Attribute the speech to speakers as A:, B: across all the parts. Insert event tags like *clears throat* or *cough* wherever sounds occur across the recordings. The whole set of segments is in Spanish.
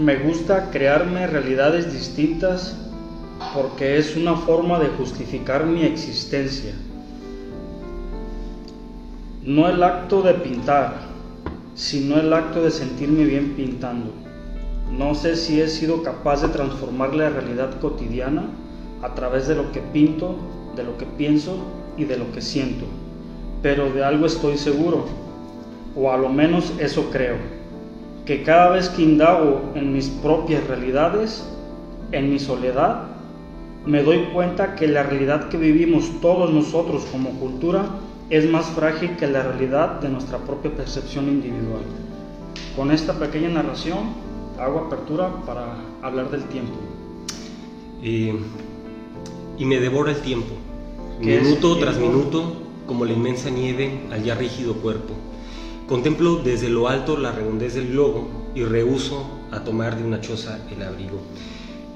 A: me gusta crearme realidades distintas porque es una forma de justificar mi existencia. No el acto de pintar, sino el acto de sentirme bien pintando. No sé si he sido capaz de transformar la realidad cotidiana a través de lo que pinto, de lo que pienso y de lo que siento, pero de algo estoy seguro, o a lo menos eso creo, que cada vez que indago en mis propias realidades, en mi soledad, me doy cuenta que la realidad que vivimos todos nosotros como cultura es más frágil que la realidad de nuestra propia percepción individual. Con esta pequeña narración hago apertura para hablar del tiempo.
B: y me devora el tiempo, minuto tras minuto, como la inmensa nieve al ya rígido cuerpo. Contemplo desde lo alto la redondez del globo y rehuso a tomar de una choza el abrigo.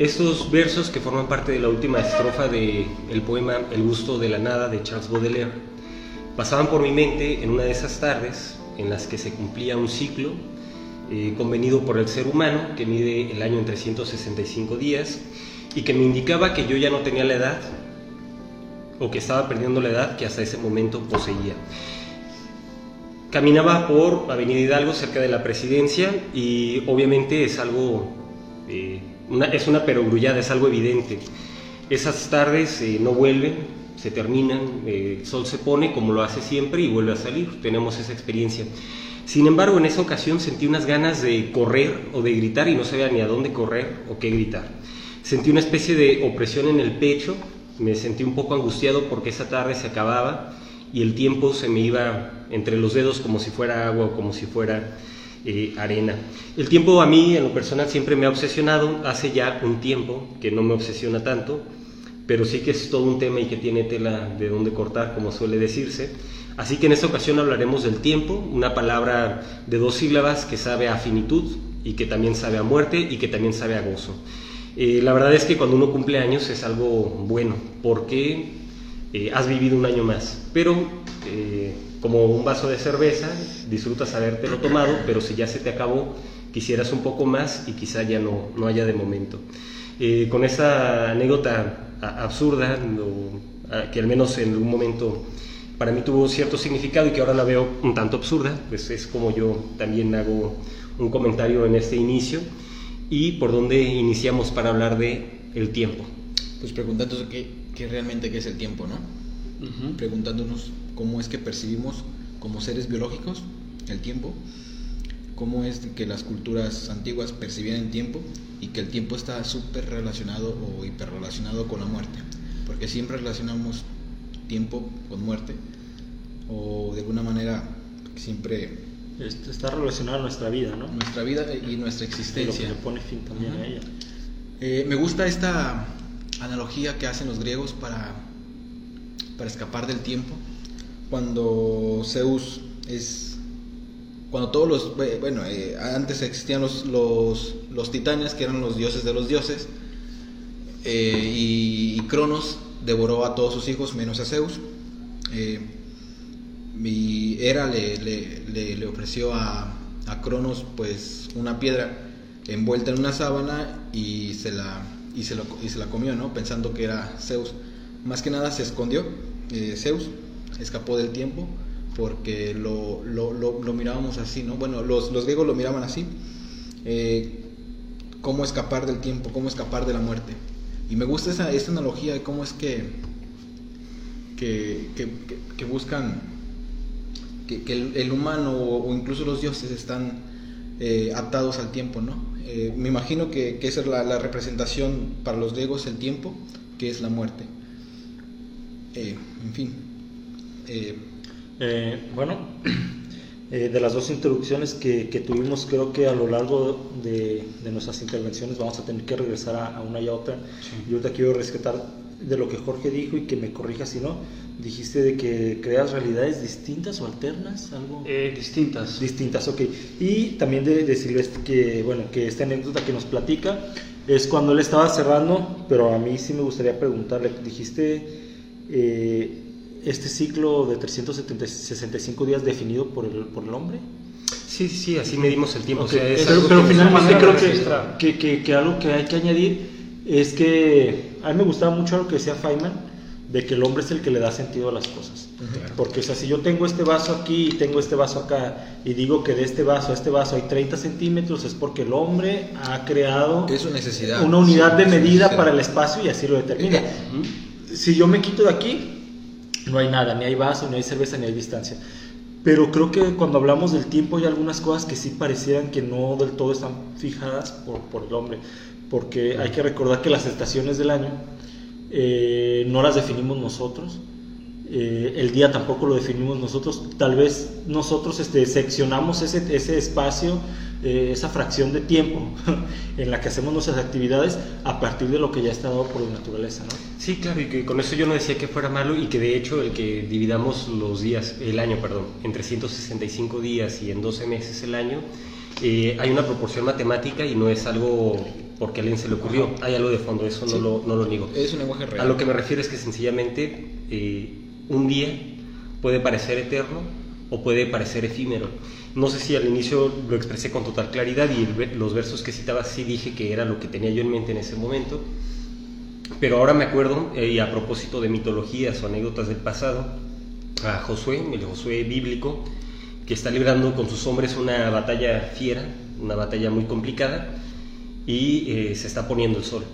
B: Estos versos que forman parte de la última estrofa del el poema El gusto de la nada de Charles Baudelaire pasaban por mi mente en una de esas tardes en las que se cumplía un ciclo eh, convenido por el ser humano que mide el año en 365 días y que me indicaba que yo ya no tenía la edad o que estaba perdiendo la edad que hasta ese momento poseía. Caminaba por Avenida Hidalgo cerca de la presidencia y obviamente es algo... Eh, es una perogrullada, es algo evidente. Esas tardes eh, no vuelven, se terminan, eh, el sol se pone como lo hace siempre y vuelve a salir. Tenemos esa experiencia. Sin embargo, en esa ocasión sentí unas ganas de correr o de gritar y no sabía ni a dónde correr o qué gritar. Sentí una especie de opresión en el pecho, me sentí un poco angustiado porque esa tarde se acababa y el tiempo se me iba entre los dedos como si fuera agua o como si fuera eh, arena. El tiempo a mí, en lo personal, siempre me ha obsesionado. Hace ya un tiempo que no me obsesiona tanto, pero sí que es todo un tema y que tiene tela de dónde cortar, como suele decirse. Así que en esta ocasión hablaremos del tiempo, una palabra de dos sílabas que sabe a finitud y que también sabe a muerte y que también sabe a gozo. Eh, la verdad es que cuando uno cumple años es algo bueno, porque eh, has vivido un año más. Pero como un vaso de cerveza, disfrutas habértelo tomado, pero si ya se te acabó, quisieras un poco más y quizá ya no, no haya de momento. Eh, con esa anécdota absurda, que al menos en algún momento para mí tuvo cierto significado y que ahora la veo un tanto absurda, pues es como yo también hago un comentario en este inicio y por dónde iniciamos para hablar de el tiempo.
C: Pues preguntándonos qué, qué realmente qué es el tiempo, ¿no? Preguntándonos cómo es que percibimos como seres biológicos el tiempo, cómo es que las culturas antiguas percibían el tiempo y que el tiempo está súper relacionado o hiperrelacionado con la muerte, porque siempre relacionamos tiempo con muerte o de alguna manera siempre
A: está relacionado a nuestra vida, ¿no?
C: Nuestra vida y nuestra existencia.
A: lo que pone fin también a ella.
C: Eh, me gusta esta analogía que hacen los griegos para, para escapar del tiempo. Cuando Zeus es cuando todos los bueno eh, antes existían los, los, los titanes que eran los dioses de los dioses eh, y, Cronos devoró a todos sus hijos menos a Zeus eh, y Hera le, le, le, ofreció a, a, Cronos pues una piedra envuelta en una sábana y se la y se, lo, y se la comió no pensando que era Zeus más que nada se escondió Zeus escapó del tiempo porque lo, lo, lo, mirábamos así, ¿no? Bueno, los, los griegos lo miraban así. Eh, cómo escapar del tiempo, cómo escapar de la muerte. Y me gusta esa, esa analogía de cómo es que, que, que, buscan que, el, humano o, incluso los dioses están eh, atados al tiempo, ¿no? Eh, me imagino que, esa es la, la, representación para los griegos, el tiempo, que es la muerte. en fin,
A: eh, eh, bueno, *clears throat* eh, de las dos introducciones que, tuvimos, creo que a lo largo de, nuestras intervenciones vamos a tener que regresar a, una y a otra. Yo ahorita quiero rescatar de lo que Jorge dijo y que me corrija si no. Dijiste de que creas realidades distintas o alternas, algo.
C: distintas.
A: Distintas, ok. Y también de, de que, bueno, que esta anécdota que nos platica es cuando él estaba cerrando, pero a mí sí me gustaría preguntarle, dijiste este ciclo de 365 días definido por el, por el hombre?
B: Sí, sí, así medimos el tiempo.
D: Okay.
B: O sea, es
D: pero, pero
B: que
D: finalmente creo que, que- que algo que hay que añadir es que a mí me gustaba mucho lo que decía Feynman, de que el hombre es el que le da sentido a las cosas. Porque, o sea, si yo tengo este vaso aquí y tengo este vaso acá y digo que de este vaso a este vaso hay 30 centímetros, es porque el hombre ha creado
C: Es su necesidad.
D: una unidad
C: Sí,
D: de medida para el espacio y así lo determina. Si yo me quito de aquí, no hay nada, ni hay vaso, ni hay cerveza, ni hay distancia. Pero creo que cuando hablamos del tiempo hay algunas cosas que sí parecieran que no del todo están fijadas por, por el hombre. Porque hay que recordar que las estaciones del año eh, no las definimos nosotros. Eh, el día tampoco lo definimos nosotros. Tal vez nosotros este, seccionamos ese, ese espacio, eh, esa fracción de tiempo *laughs* en la que hacemos nuestras actividades a partir de lo que ya está dado por la naturaleza.
B: Sí, claro, y que con eso yo no decía que fuera malo y que de hecho el que dividamos los días, el año, perdón, en 365 días y en 12 meses el año, hay una proporción matemática y no es algo porque a alguien se le ocurrió, hay algo de fondo, eso no, lo, no lo niego.
C: Es un lenguaje real.
B: A lo que me refiero es que sencillamente eh, un día puede parecer eterno o puede parecer efímero. No sé si al inicio lo expresé con total claridad y el los versos que citaba sí dije que era lo que tenía yo en mente en ese momento, pero ahora me acuerdo, eh, y a propósito de mitologías o anécdotas del pasado, a Josué, el Josué bíblico, que está librando con sus hombres una batalla fiera, una batalla muy complicada, y eh, se está poniendo el sol,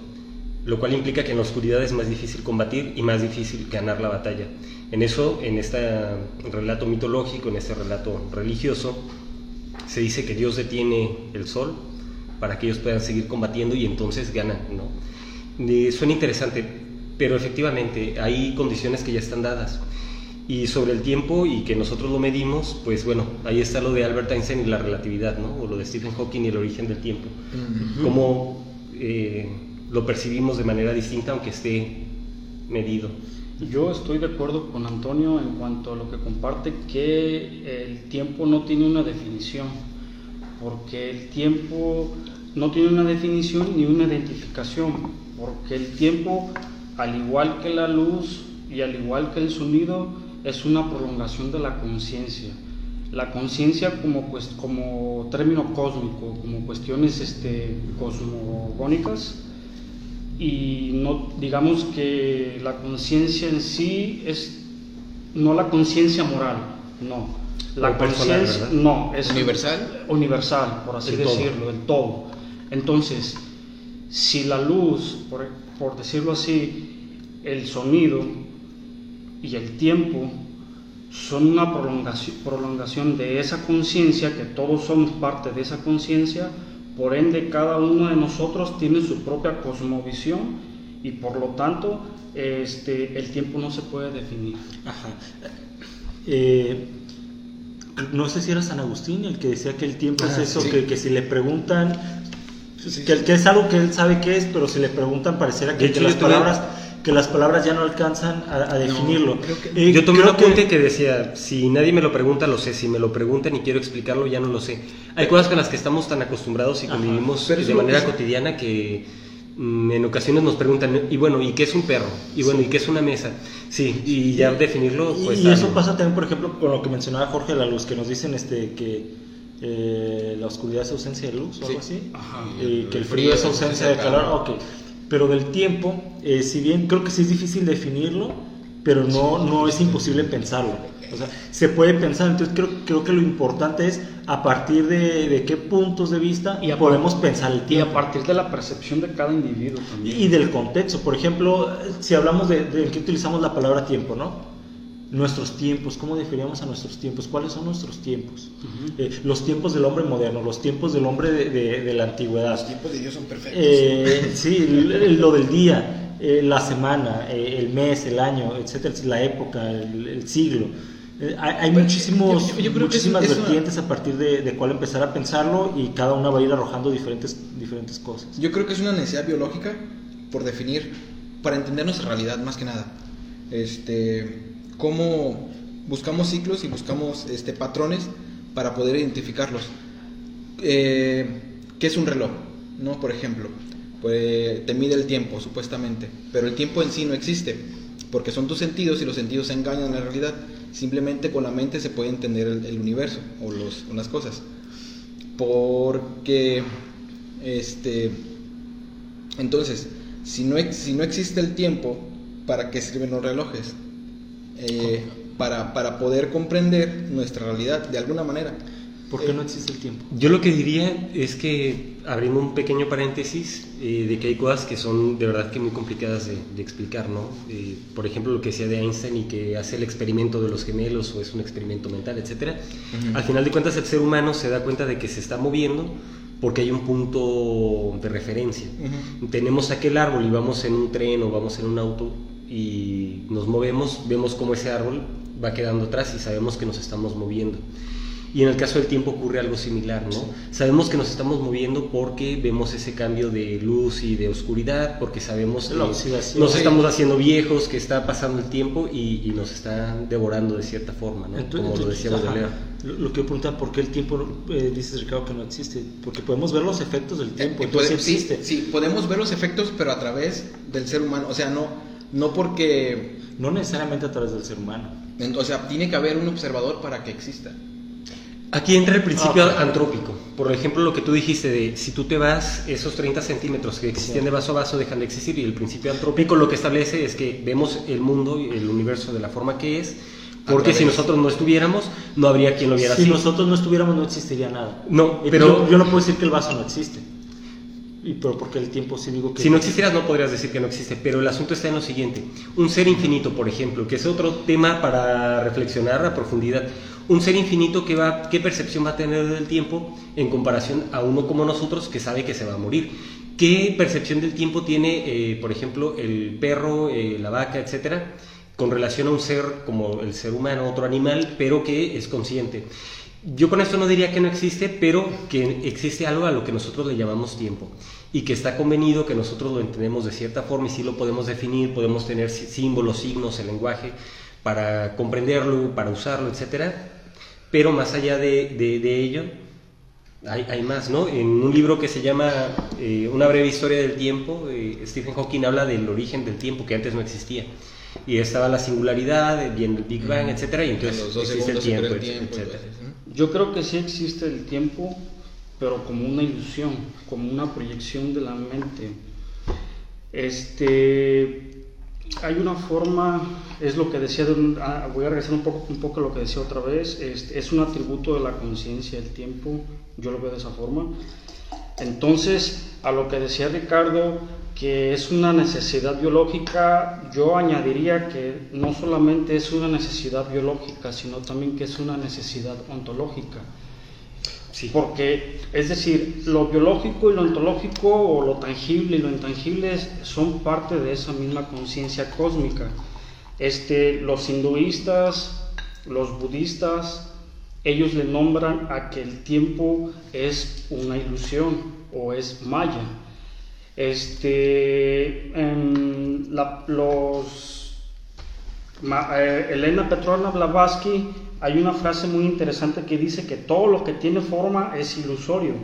B: lo cual implica que en la oscuridad es más difícil combatir y más difícil ganar la batalla. En eso, en este relato mitológico, en este relato religioso, se dice que Dios detiene el sol para que ellos puedan seguir combatiendo y entonces ganan, ¿no? Eh, suena interesante, pero efectivamente hay condiciones que ya están dadas. Y sobre el tiempo y que nosotros lo medimos, pues bueno, ahí está lo de Albert Einstein y la relatividad, ¿no? O lo de Stephen Hawking y el origen del tiempo. Cómo eh, lo percibimos de manera distinta aunque esté medido.
A: Yo estoy de acuerdo con Antonio en cuanto a lo que comparte, que el tiempo no tiene una definición, porque el tiempo no tiene una definición ni una identificación, porque el tiempo, al igual que la luz y al igual que el sonido, es una prolongación de la conciencia. La conciencia como, pues, como término cósmico, como cuestiones este, cosmogónicas, y no digamos que la conciencia en sí es no la conciencia moral, no. La conciencia no, es
C: ¿Universal?
A: universal, por así
B: El todo.
A: decirlo, el todo. Entonces, si la luz, por, por decirlo así, el sonido y el tiempo son una prolongación, prolongación de esa conciencia, que todos somos parte de esa conciencia, por ende cada uno de nosotros tiene su propia cosmovisión y por lo tanto este, el tiempo no se puede definir.
D: Ajá. Eh, no sé si era San Agustín el que decía que el tiempo es
C: Ah,
D: eso,
C: sí.
D: que, que si le preguntan,
C: Sí,
D: que,
C: sí.
D: que es algo que él sabe que es, pero si le preguntan pareciera que,
B: De hecho,
D: que las, palabras, que las palabras ya no alcanzan a, a definirlo.
C: que-
D: Eh,
B: Yo tomé un apunte que decía, si nadie me lo pregunta, lo sé, si me lo preguntan y quiero explicarlo, ya no lo sé. Hay cosas con las que estamos tan acostumbrados y convivimos de manera cotidiana que mm, en ocasiones nos preguntan, y bueno, ¿y qué es un perro? Y bueno, ¿y qué es una mesa? Sí, y ya definirlo,
D: Y-
B: pues...
D: y eso pasa también, por ejemplo, con lo que mencionaba Jorge de la Luz, que nos dicen este que eh, la oscuridad es ausencia de luz o
C: Sí.
D: algo así,
A: Ajá.
D: y que el frío es ausencia de calor. Ok, pero del tiempo, eh, si bien creo que sí es difícil definirlo, pero no, no es imposible pensarlo. O sea, se puede pensar, entonces creo, creo que lo importante es a partir de, de qué puntos de vista
A: Y
D: podemos pensar el
A: Y a
D: tiempo.
A: partir de la percepción de cada individuo también.
D: Y del contexto, por ejemplo, si hablamos de, de que utilizamos la palabra tiempo, ¿no? Nuestros tiempos, ¿cómo definíamos a nuestros tiempos? ¿Cuáles son nuestros tiempos? Eh, los tiempos del hombre moderno, los tiempos del hombre de, de- de la antigüedad.
C: Los tiempos de Dios son perfectos.
D: Eh, sí, *laughs* lo del día, eh, la semana, eh, el mes, el año, etcétera, la época, el, el siglo. Eh, hay
C: Bueno,
D: muchísimos,
C: yo- yo creo que es-
D: muchísimas
C: es una-
D: vertientes a partir de, de cuál empezar a pensarlo y cada una va a ir arrojando diferentes, diferentes cosas.
C: Yo creo que es una necesidad biológica por definir, para entender nuestra realidad más que nada. Este, cómo buscamos ciclos y buscamos este, patrones para poder identificarlos. Eh, ¿Qué es un reloj? ¿No? Por ejemplo, pues, te mide el tiempo, supuestamente, pero el tiempo en sí no existe, porque son tus sentidos y los sentidos engañan la realidad. Simplemente con la mente se puede entender el, el universo o, los, o las cosas. porque, este, entonces, si no, si no existe el tiempo, ¿para qué sirven los relojes? Eh, para, para poder comprender nuestra realidad de alguna manera.
D: ¿Por qué no existe el tiempo?
B: Yo lo que diría es que, abriendo un pequeño paréntesis, eh, de que hay cosas que son de verdad que muy complicadas de, de explicar, ¿no? Eh, por ejemplo, lo que decía de Einstein y que hace el experimento de los gemelos o es un experimento mental, etcétera. Al final de cuentas, el ser humano se da cuenta de que se está moviendo porque hay un punto de referencia. Tenemos aquel árbol y vamos en un tren o vamos en un auto y nos movemos, vemos cómo ese árbol va quedando atrás y sabemos que nos estamos moviendo. Y en el caso del tiempo ocurre algo similar, ¿no? Sabemos que nos estamos moviendo porque vemos ese cambio de luz y de oscuridad, porque sabemos que nos
C: Sí.
B: estamos haciendo viejos, que está pasando el tiempo y, y nos está devorando de cierta forma, ¿no?
D: Entonces-
B: Como lo decíamos de Leo.
D: Lo, lo que yo preguntaba, ¿por qué el tiempo, eh, dices Ricardo, que no existe? Porque podemos ver los efectos del tiempo,
C: Eh,
D: entonces
C: puede- sí,
D: existe.
C: sí, podemos ver los efectos, pero a través del ser humano. O sea, no, no porque.
D: No necesariamente a través del ser humano.
C: O sea, tiene que haber un observador para que exista.
B: Aquí entra el principio
D: Ah, ok.
B: antrópico. Por ejemplo, lo que tú dijiste de si tú te vas, esos 30 centímetros que existían de vaso a vaso dejan de existir y el principio antrópico lo que establece es que vemos el mundo y el universo de la forma que es, porque si nosotros no estuviéramos, no habría quien lo viera
D: Si
B: así.
D: nosotros no estuviéramos, no existiría nada.
B: No,
D: Y
B: pero-
D: yo, yo no puedo decir que el vaso no existe. Y pero porque el tiempo sí digo que
B: Si no existieras no podrías decir que no existe, pero el asunto está en lo siguiente. Un ser infinito, por ejemplo, que es otro tema para reflexionar a profundidad. Un ser infinito, que va, ¿qué percepción va a tener del tiempo en comparación a uno como nosotros que sabe que se va a morir? ¿Qué percepción del tiempo tiene, eh, por ejemplo, el perro, eh, la vaca, etcétera, con relación a un ser como el ser humano, otro animal, pero que es consciente? Yo con esto no diría que no existe, pero que existe algo a lo que nosotros le llamamos tiempo y que está convenido que nosotros lo entendemos de cierta forma y sí lo podemos definir, podemos tener sí- símbolos, signos, el lenguaje para comprenderlo, para usarlo, etcétera. Pero más allá de, de- de ello, hay, hay más, ¿no? En un libro que se llama eh, Una breve historia del tiempo, eh, Stephen Hawking habla del origen del tiempo que antes no existía. Y estaba la singularidad, viene el Big Bang, etcétera, y entonces
C: los dos
B: existe el tiempo,
C: supera el tiempo,
B: etcétera.
C: entonces, ¿no?
A: Yo creo que sí existe el tiempo, pero como una ilusión, como una proyección de la mente. Este, hay una forma, es lo que decía, de un- ah, voy a regresar un poco, un poco a lo que decía otra vez, este, es un atributo de la conciencia el tiempo, yo lo veo de esa forma. Entonces, a lo que decía Ricardo, que es una necesidad biológica, yo añadiría que no solamente es una necesidad biológica, sino también que es una necesidad ontológica.
B: Sí.
A: Porque, es decir, lo biológico y lo ontológico, o lo tangible y lo intangible, son parte de esa misma conciencia cósmica. Este, los hinduistas, los budistas, ellos le nombran a que el tiempo es una ilusión o es maya. Este, los eh, Elena Petrovna Blavatsky, hay una frase muy interesante que dice que todo lo que tiene forma es ilusorio,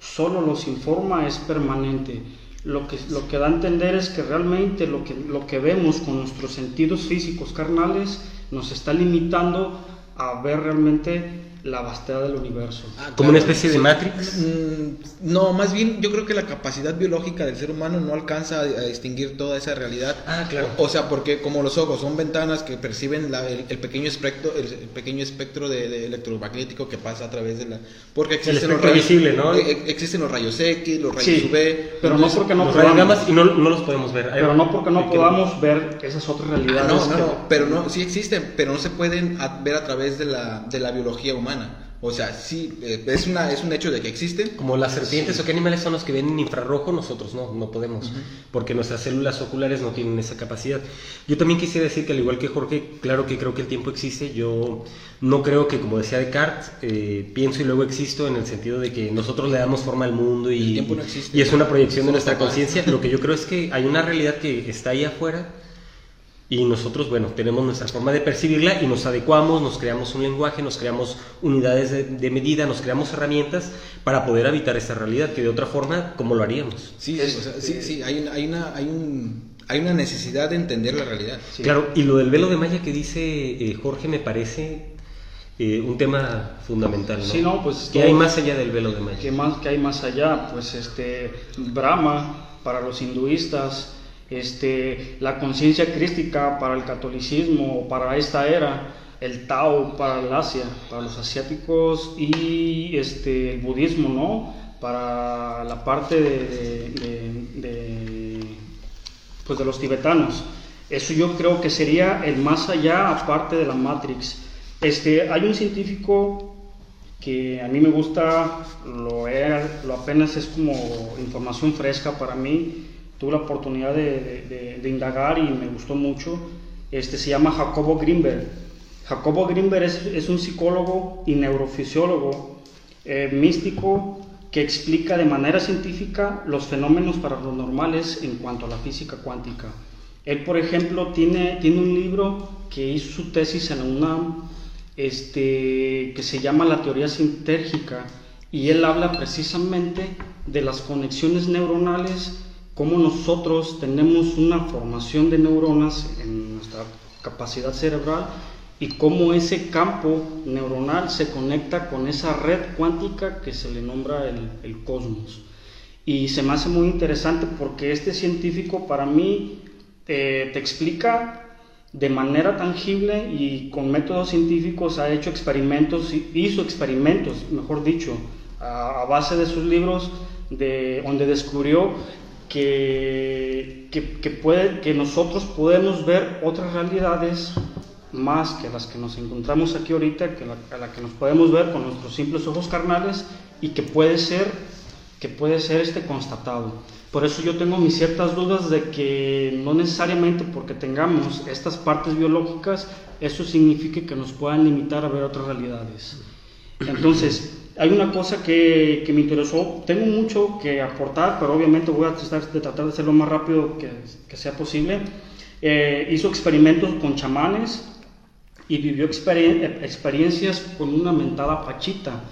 A: solo lo sin forma es permanente. Lo que, lo que da a entender es que realmente lo que, lo que vemos con nuestros sentidos físicos carnales nos está limitando a ver realmente la vastedad del universo.
C: Ah,
B: Como una especie de Matrix.
C: Mm, No, más bien yo creo que la capacidad biológica del ser humano no alcanza a, distinguir toda esa realidad.
B: Ah, claro.
C: O, o sea, porque como los ojos son ventanas que perciben la- el, el pequeño espectro, el, el pequeño espectro de, de electromagnético que pasa a través de la... Porque existen los rayos
B: visible, ¿no?
C: eh, eh, existen los rayos X, los rayos
A: Sí,
C: UV.
A: pero no porque no
B: Los
A: podamos.
B: y no, no los podemos ver.
A: Pero no porque no podamos ver esas otras
C: Ah,
A: realidades.
C: no, no,
A: que-
C: no, pero no, sí existen, pero no se pueden ver a través de la, de la biología humana. O sea, sí, eh, es, una, es un hecho de que existen.
B: Como las serpientes o qué animales son los que ven en infrarrojo, nosotros no, no podemos, porque nuestras células oculares no tienen esa capacidad. Yo también quisiera decir que al igual que Jorge, claro que creo que el tiempo existe, yo no creo que, como decía Descartes, eh, pienso y luego existo en el sentido de que nosotros le damos forma al mundo y,
C: El tiempo no existe.
B: y es una proyección de nuestra conciencia. Lo que yo *laughs* creo es que hay una realidad que está ahí afuera y nosotros, bueno, tenemos nuestra forma de percibirla y nos adecuamos, nos creamos un lenguaje, nos creamos unidades de, de medida, nos creamos herramientas para poder habitar esta realidad, que de otra forma, ¿cómo lo haríamos?
C: Sí,
A: Es-
C: sí, o sea, sí, sí, hay, una- hay, una, hay, un, hay una necesidad de entender la realidad.
A: Sí.
B: Claro, y lo del velo de malla que dice eh, Jorge me parece eh, un tema fundamental, ¿no?
A: Sí, no, pues,
B: ¿Qué hay más allá del velo de Maya?
A: ¿Qué más que hay más allá? Pues este Brahma para los hinduistas, este la conciencia crística para el catolicismo para esta era, el Tao para el Asia, para los asiáticos y este el budismo, ¿no? Para la parte de, de- de- de, pues de los tibetanos. Eso yo creo que sería el más allá aparte de la Matrix. Este, hay un científico que a mí me gusta, lo, he- lo apenas es como información fresca para mí. Tuve la oportunidad de, indagar y me gustó mucho. Este se llama Jacobo Grimberg. Jacobo Grimberg es, es un psicólogo y neurofisiólogo eh, místico que explica de manera científica los fenómenos paranormales en cuanto a la física cuántica. Él, por ejemplo, tiene, tiene un libro que hizo su tesis en la UNAM este, que se llama La teoría sintérgica y él habla precisamente de las conexiones neuronales, cómo nosotros tenemos una formación de neuronas en nuestra capacidad cerebral y cómo ese campo neuronal se conecta con esa red cuántica que se le nombra el, el cosmos. Y se me hace muy interesante porque este científico para mí eh, te explica de manera tangible y con métodos científicos ha hecho experimentos, hizo experimentos, mejor dicho, a, a base de sus libros, de, donde descubrió que, que, que puede, que nosotros podemos ver otras realidades más que las que nos encontramos aquí ahorita, que la, a la que nos podemos ver con nuestros simples ojos carnales y que puede ser, que puede ser este constatado. Por eso yo tengo mis ciertas dudas de que no necesariamente porque tengamos estas partes biológicas, eso signifique que nos puedan limitar a ver otras realidades. *clears throat* Entonces, hay una cosa que, que me interesó, tengo mucho que aportar, pero obviamente voy a tratar de, tratar de hacerlo lo más rápido que, que sea posible. Eh, hizo experimentos con chamanes y vivió experien experiencias con una mentada Pachita.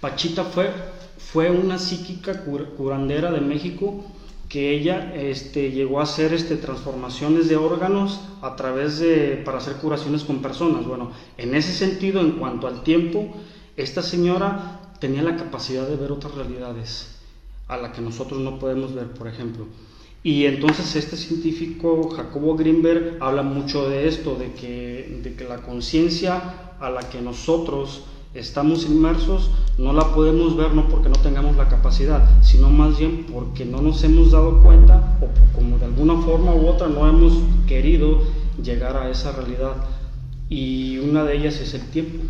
A: Pachita fue, fue una psíquica cur curandera de México que ella este, llegó a hacer este, transformaciones de órganos a través de, para hacer curaciones con personas. Bueno, en ese sentido, en cuanto al tiempo, esta señora tenía la capacidad de ver otras realidades a la que nosotros no podemos ver, por ejemplo. Y entonces este científico, Jacobo Grimberg, habla mucho de esto, de que, de que la conciencia a la que nosotros estamos inmersos no la podemos ver no porque no tengamos la capacidad, sino más bien porque no nos hemos dado cuenta o como de alguna forma u otra no hemos querido llegar a esa realidad. Y una de ellas es el tiempo.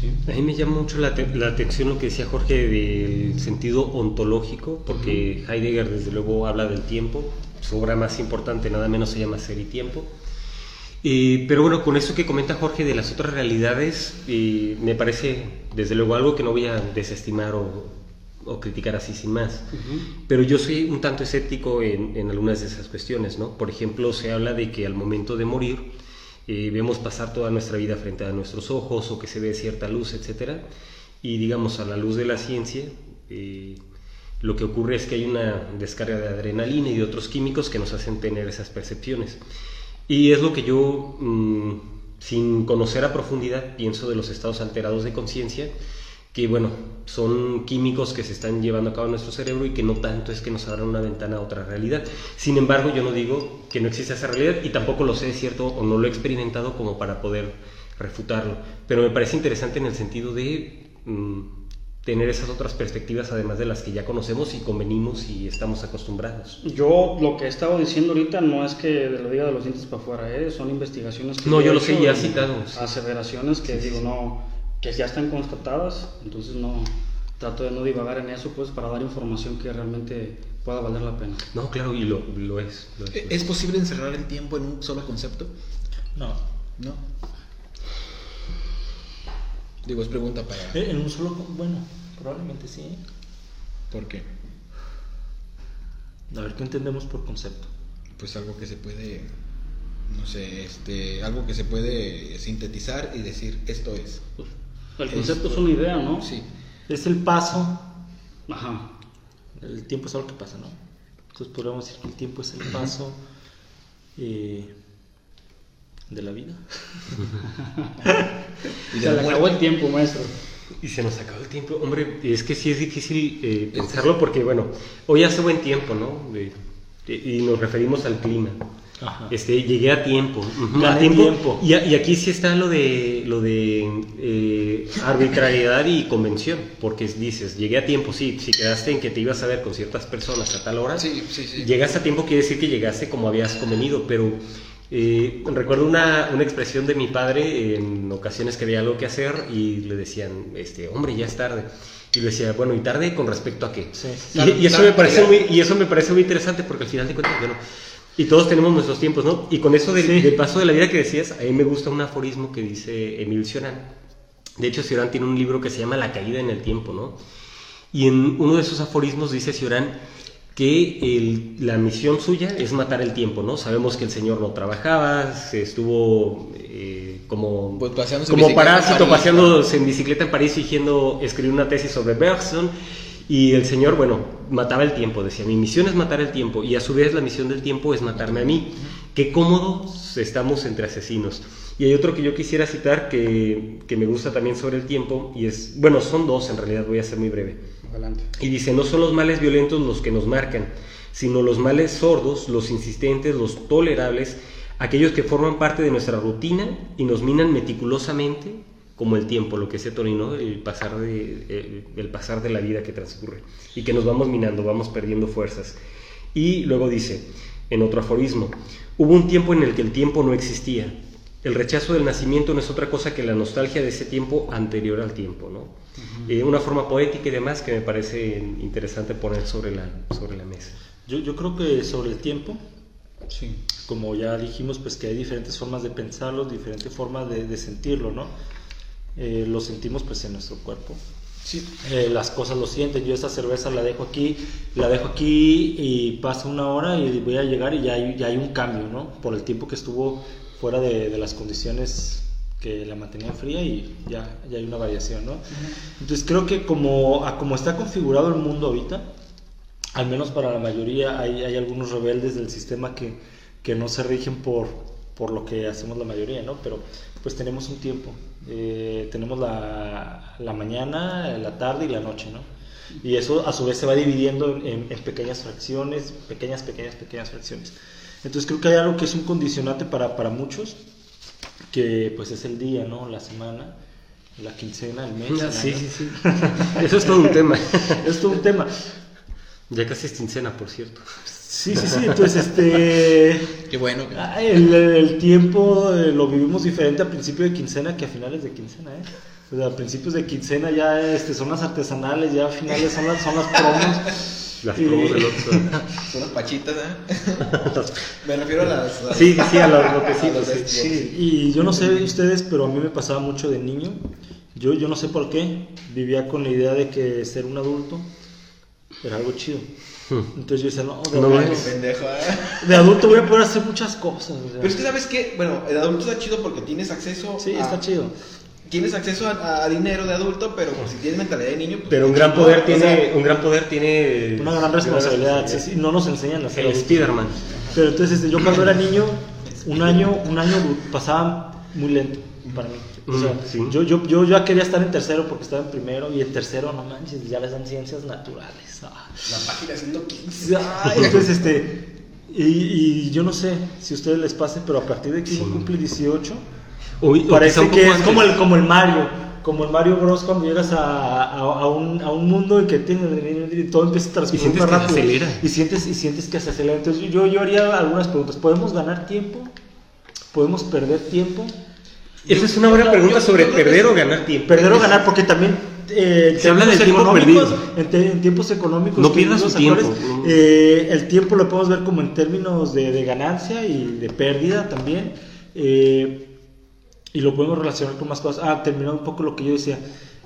B: Sí. A mí me llama mucho la, la, atención lo que decía Jorge del sentido ontológico, porque uh -huh. Heidegger desde luego habla del tiempo, su obra más importante nada menos se llama Ser y Tiempo. Eh, pero bueno, con eso que comenta Jorge de las otras realidades, eh, me parece desde luego algo que no voy a desestimar o, o criticar así sin más. Uh -huh. Pero yo soy un tanto escéptico en, en, algunas de esas cuestiones, ¿no? Por ejemplo, se habla de que al momento de morir eh, vemos pasar toda nuestra vida frente a nuestros ojos o que se ve cierta luz, etcétera. Y digamos, a la luz de la ciencia, eh, lo que ocurre es que hay una descarga de adrenalina y de otros químicos que nos hacen tener esas percepciones. Y es lo que yo, mmm, sin conocer a profundidad, pienso de los estados alterados de conciencia, que bueno, son químicos que se están llevando a cabo en nuestro cerebro y que no tanto es que nos abran una ventana a otra realidad. Sin embargo, yo no digo que no exista esa realidad y tampoco lo sé de cierto o no lo he experimentado como para poder refutarlo. Pero me parece interesante en el sentido de mmm, tener esas otras perspectivas además de las que ya conocemos y convenimos y estamos acostumbrados.
A: Yo lo que he estado diciendo ahorita no es que lo diga de los dientes para afuera, ¿eh? son investigaciones que
B: no, yo, lo sé, ya citado.
A: Sí. Aseveraciones que sí, digo, sí. no que ya están constatadas, entonces no trato de no divagar en eso, pues para dar información que realmente pueda valer la pena.
B: No, claro, y lo, lo, es, lo es.
C: ¿Es posible encerrar el tiempo en un solo concepto?
D: No.
C: No. Digo, es pregunta para...
D: En un solo... Bueno, probablemente sí.
C: ¿Por qué?
D: A ver, ¿qué entendemos por concepto?
C: Pues algo que se puede, no sé, este, algo que se puede sintetizar y decir, esto es.
A: Pues, el concepto es, es una idea, ¿no?
C: Sí.
D: Es el paso.
A: Ajá.
D: El tiempo es algo que pasa, ¿no? Entonces podríamos decir que el tiempo es el paso eh, de la vida. *laughs*
C: y
A: Se le acabó el tiempo, maestro.
B: Y se nos acabó el tiempo. Hombre, es que sí es difícil eh, pensarlo porque, bueno, hoy hace buen tiempo, ¿no? De- de- y nos referimos al clima.
D: Ajá.
B: Este, llegué a tiempo. a tiempo.
D: tiempo.
B: Y, a- y aquí sí está lo de, lo de eh, arbitrariedad y convención, porque dices, llegué a tiempo, sí, si quedaste en que te ibas a ver con ciertas personas a tal hora,
C: Sí, sí, sí.
B: llegaste a tiempo quiere decir que llegaste como habías convenido, pero eh, recuerdo una, una expresión de mi padre en ocasiones que había algo que hacer y le decían, este, hombre, ya es tarde. Y le decía, bueno, ¿y tarde con respecto a qué?
D: Sí.
B: Y, y eso
C: Tarde,
B: me parece muy, y eso me parece muy interesante porque al final de cuentas, bueno, y todos tenemos nuestros tiempos, ¿no? Y con eso del,
D: Sí.
B: del paso de la vida que decías, a mí me gusta un aforismo que dice Emil Cioran. De hecho, Cioran tiene un libro que se llama La caída en el tiempo, ¿no? Y en uno de sus aforismos dice Cioran que el- la misión suya es matar el tiempo, ¿no? Sabemos que el Señor no trabajaba, se estuvo eh, como,
C: Pues
B: como parásito, paseándose en bicicleta en París fingiendo escribir una tesis sobre Bergson. Y el Señor, bueno, mataba el tiempo, decía, mi misión es matar el tiempo y a su vez la misión del tiempo es matarme a mí. Qué cómodos estamos entre asesinos. Y hay otro que yo quisiera citar que, que me gusta también sobre el tiempo y es, bueno, son dos en realidad, voy a ser muy breve.
A: Adelante.
B: Y dice, no son los males violentos los que nos marcan, sino los males sordos, los insistentes, los tolerables, aquellos que forman parte de nuestra rutina y nos minan meticulosamente, como el tiempo, lo que se Torino, el pasar de, eh, el pasar de la vida que transcurre, y que nos vamos minando, vamos perdiendo fuerzas. Y luego dice, en otro aforismo, hubo un tiempo en el que el tiempo no existía. El rechazo del nacimiento no es otra cosa que la nostalgia de ese tiempo anterior al tiempo, ¿no? Eh, una forma poética y demás que me parece interesante poner sobre la, sobre la mesa.
D: Yo, yo creo que sobre el tiempo,
C: Sí.
D: como ya dijimos, pues que hay diferentes formas de pensarlo, diferentes formas de, de sentirlo, ¿no? Eh, lo sentimos pues en nuestro cuerpo.
C: Sí.
D: Eh, las cosas lo sienten. Yo esa cerveza la dejo aquí, la dejo aquí y pasa una hora y voy a llegar y ya hay, ya hay un cambio, ¿no? Por el tiempo que estuvo fuera de, de las condiciones que la mantenían fría y ya, ya hay una variación, ¿no? Entonces creo que como, a como está configurado el mundo ahorita, al menos para la mayoría hay, hay algunos rebeldes del sistema que, que no se rigen por, por lo que hacemos la mayoría, ¿no? Pero pues tenemos un tiempo, eh, tenemos la, la mañana, la tarde y la noche, ¿no? Y eso a su vez se va dividiendo en, en- pequeñas fracciones, pequeñas, pequeñas, pequeñas fracciones. Entonces creo que hay algo que es un condicionante para, para muchos, que pues es el día, ¿no? La semana, la quincena, el mes.
B: Ah, sí, sí, sí. Eso es todo un tema. *laughs*
D: Es todo un tema.
B: Ya casi es quincena, por cierto.
D: Sí, sí, sí. Entonces, este.
C: Qué bueno. que-
D: ah, El, el tiempo eh, lo vivimos diferente a principio de quincena que a finales de quincena, ¿eh? O sea, a principios de quincena ya este, son las artesanales, ya a finales son las, son las promos. *laughs*
B: Las
D: Y-
B: promos del Oxxo. *laughs*
C: Son las pachitas, ¿eh? *laughs* Me refiero a las. a-
B: Sí, sí, a botecitos,
C: los
B: sí.
D: Sí, y yo no sé ustedes, pero a mí me pasaba mucho de niño. Yo, yo no sé por qué. Vivía con la idea de que ser un adulto era algo chido. Entonces yo decía, no, de,
B: No
D: adulto.
C: Pendejo, ¿eh?
D: de adulto voy a poder hacer muchas cosas. o sea.
C: Pero es que sabes que, bueno, el adulto está chido porque tienes acceso.
D: Sí,
C: a-
D: está chido.
C: Tienes acceso a, a dinero de adulto, pero pues, si tienes mentalidad de niño. Pues,
B: Pero un gran poder
C: o
B: tiene,
C: sea,
B: un gran poder tiene
D: Una gran responsabilidad. sí, sí, no nos enseñan a hacer
B: El. Spiderman.
D: Pero entonces este, yo cuando era niño, un año, un año pasaba muy lento para mí. O sea,
B: Mm, sí.
D: yo, yo, yo ya quería estar en tercero porque estaba en primero y en tercero, no manches, ya les dan ciencias naturales. Ah.
C: La página 115.
D: Ah, entonces, este, y, y yo no sé si a ustedes les pase, pero a partir de que
B: Sí.
D: uno cumple 18,
B: O- o quizá
D: parece que es como el, como el Mario, como el Mario Bros cuando llegas a, a, a un, a un mundo y que tiene, todo empieza a transcurrir más rápido.
B: acelera.
D: Y sientes, y sientes que se acelera. Entonces yo, yo haría algunas preguntas. ¿Podemos ganar tiempo? ¿Podemos perder tiempo?
B: Esa es una buena pregunta sobre perder o ganar tiempo.
D: Perder o ganar, porque también eh,
B: Se habla del tiempo perdido.
D: En, te- en tiempos económicos,
B: No pierdas tu tiempo,
D: actuales,
B: no.
D: eh, el tiempo lo podemos ver como en términos de, de ganancia y de pérdida también. eh, y lo podemos relacionar con más cosas. Ah, terminando un poco lo que yo decía.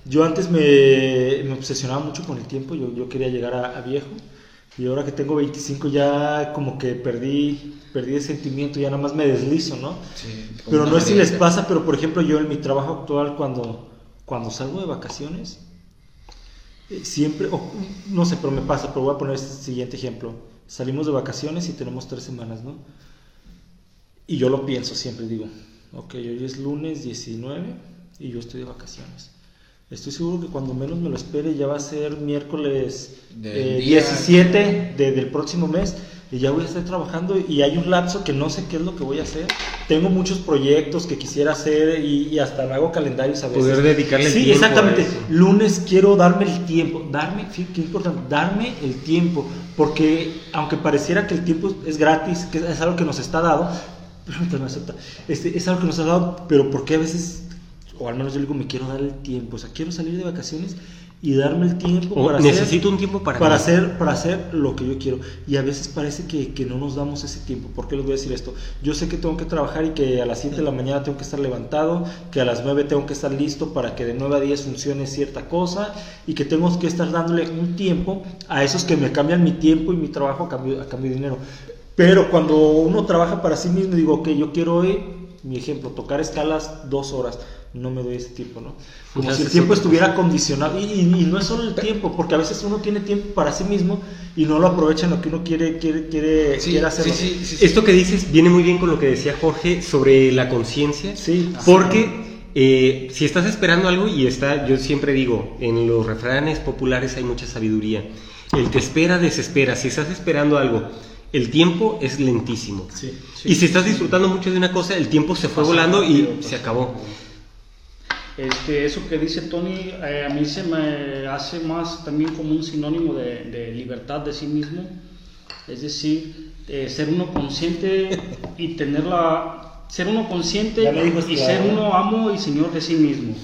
D: Yo antes me, me obsesionaba mucho con el tiempo, yo, yo quería llegar a, a viejo. Y ahora que tengo 25 ya como que perdí, perdí el sentimiento, ya nada más me deslizo, ¿no?
C: Sí,
D: Pero no sé si les pasa, pero por ejemplo yo en mi trabajo actual cuando, cuando salgo de vacaciones, eh, siempre, no sé, pero me pasa, pero voy a poner este siguiente ejemplo. Salimos de vacaciones y tenemos tres semanas, ¿no? Y yo lo pienso siempre, digo, ok, hoy es lunes 19, y yo estoy de vacaciones. Estoy seguro que cuando menos me lo espere ya va a ser miércoles eh,
C: día-
D: 17 de- del próximo mes y ya voy a estar trabajando y hay un lapso que no sé qué es lo que voy a hacer. Tengo muchos proyectos que quisiera hacer y, y hasta me hago calendarios a veces.
B: Poder dedicarle el
D: sí,
B: tiempo a
D: exactamente.
B: eso.
D: Lunes quiero darme el tiempo, darme, fíjate qué importante, darme el tiempo, porque aunque pareciera que el tiempo es gratis, que es algo que nos está dado, permítame acepta, este, es algo que nos ha dado, pero porque a veces, o al menos yo digo, me quiero dar el tiempo, o sea, quiero salir de vacaciones y darme el tiempo
B: O
D: para
B: necesito
D: hacer,
B: un tiempo para
D: para
B: mí.
D: hacer para hacer lo que yo quiero y a veces parece que, que no nos damos ese tiempo ¿por qué les voy a decir esto? yo sé que tengo que trabajar y que a las 7 de la mañana tengo que estar levantado que a las 9 tengo que estar listo para que de 9 a 10 funcione cierta cosa y que tengo que estar dándole un tiempo a esos que me cambian mi tiempo y mi trabajo a cambio, a cambio de dinero pero cuando uno trabaja para sí mismo digo que yo quiero hoy mi ejemplo, tocar escalas dos horas, no me doy ese tiempo, ¿no? Como
B: Ya
D: si el tiempo estuviera condicionado. Y, y- y no es solo el tiempo, porque a veces uno tiene tiempo para sí mismo y no lo aprovecha en lo que uno quiere, quiere, quiere,
C: Sí,
D: quiere hacer.
C: sí, sí, sí, sí.
B: Esto que dices viene muy bien con lo que decía Jorge sobre la conciencia.
D: Sí.
B: Porque eh, si estás esperando algo y está, yo siempre digo, en los refranes populares hay mucha sabiduría. El que espera desespera. Si estás esperando algo, el tiempo es lentísimo.
D: Sí,
B: y si estás disfrutando mucho de una cosa, el tiempo se fue volando y se acabó.
A: Este, eso que dice Tony, eh, a mí se me hace más también como un sinónimo de, de libertad de sí mismo. Es decir, eh, ser uno consciente y tener la... Ser uno consciente
D: me dijo
A: y ser
D: ¿eh?
A: uno amo y señor de sí mismo.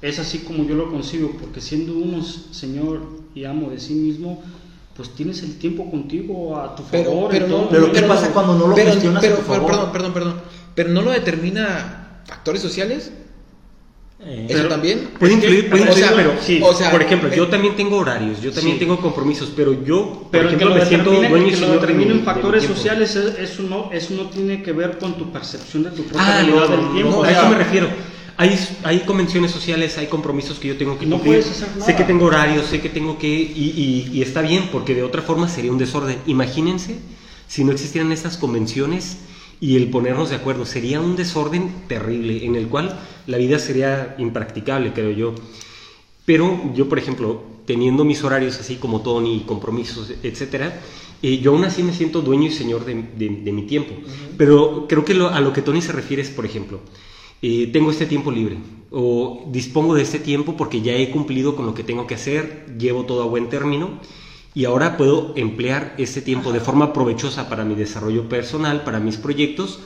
A: Es así como yo lo concibo, porque siendo uno señor y amo de sí mismo, pues tienes el tiempo contigo a tu
C: Pero,
A: favor.
C: pero no,
A: todo
D: Pero ¿qué pasa cuando no lo
C: pero,
D: gestionas a
C: pero,
D: tu
C: pero,
D: favor?
C: perdón, perdón, perdón. Pero no lo determina factores sociales.
D: Eh,
C: ¿Eso
B: Pero
C: también?
B: Puede influir, puede
C: o
B: influir,
C: sea,
B: pero
A: sí,
C: o sea,
B: por ejemplo,
C: eh,
B: yo también tengo horarios, yo también
A: sí.
B: tengo compromisos, pero yo, por
A: Pero que
B: ejemplo,
A: lo
B: me siento dueño y de mi
A: factores sociales, es- eso no, eso no tiene que ver con tu percepción de tu propia
B: Ah, no,
A: realidad
B: no,
A: del
B: no,
A: tiempo.
B: no,
A: o
B: a
A: sea,
B: eso me refiero. Hay, hay convenciones sociales, hay compromisos que yo tengo que
A: No
B: cumplir.
A: puedes hacer nada.
B: Sé que tengo horarios, sé que tengo que... Y, y- y está bien, porque de otra forma sería un desorden. Imagínense si no existieran estas convenciones y el ponernos de acuerdo. Sería un desorden terrible, en el cual la vida sería impracticable, creo yo. Pero yo, por ejemplo, teniendo mis horarios así como Tony, compromisos, etcétera, eh, yo aún así me siento dueño y señor de, de- de mi tiempo. Pero creo que lo- a lo que Tony se refiere es, por ejemplo, eh, tengo este tiempo libre o dispongo de este tiempo porque ya he cumplido con lo que tengo que hacer, llevo todo a buen término y ahora puedo emplear ese tiempo de forma provechosa para mi desarrollo personal, para mis proyectos,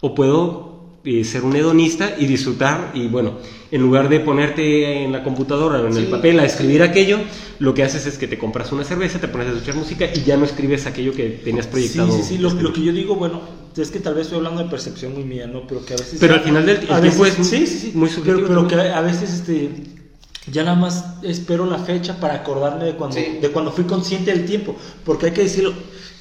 B: o puedo eh, ser un hedonista y disfrutar y bueno, en lugar de ponerte en la computadora o en el
C: Sí.
B: papel a escribir aquello, lo que haces es que te compras una cerveza, te pones a escuchar música y ya no escribes aquello que tenías proyectado.
D: Sí, sí, sí. Lo, lo que yo digo, bueno, es que tal vez estoy hablando de percepción muy mía, ¿no? Pero que a veces.
B: Pero al final del- el tiempo es
D: sí, sí, sí.
B: muy
D: Pero,
B: subjetivo
D: pero que
B: también.
D: a veces, este. Ya nada más espero la fecha para acordarme de cuando,
C: Sí.
D: de cuando fui consciente del tiempo. Porque hay que decirlo,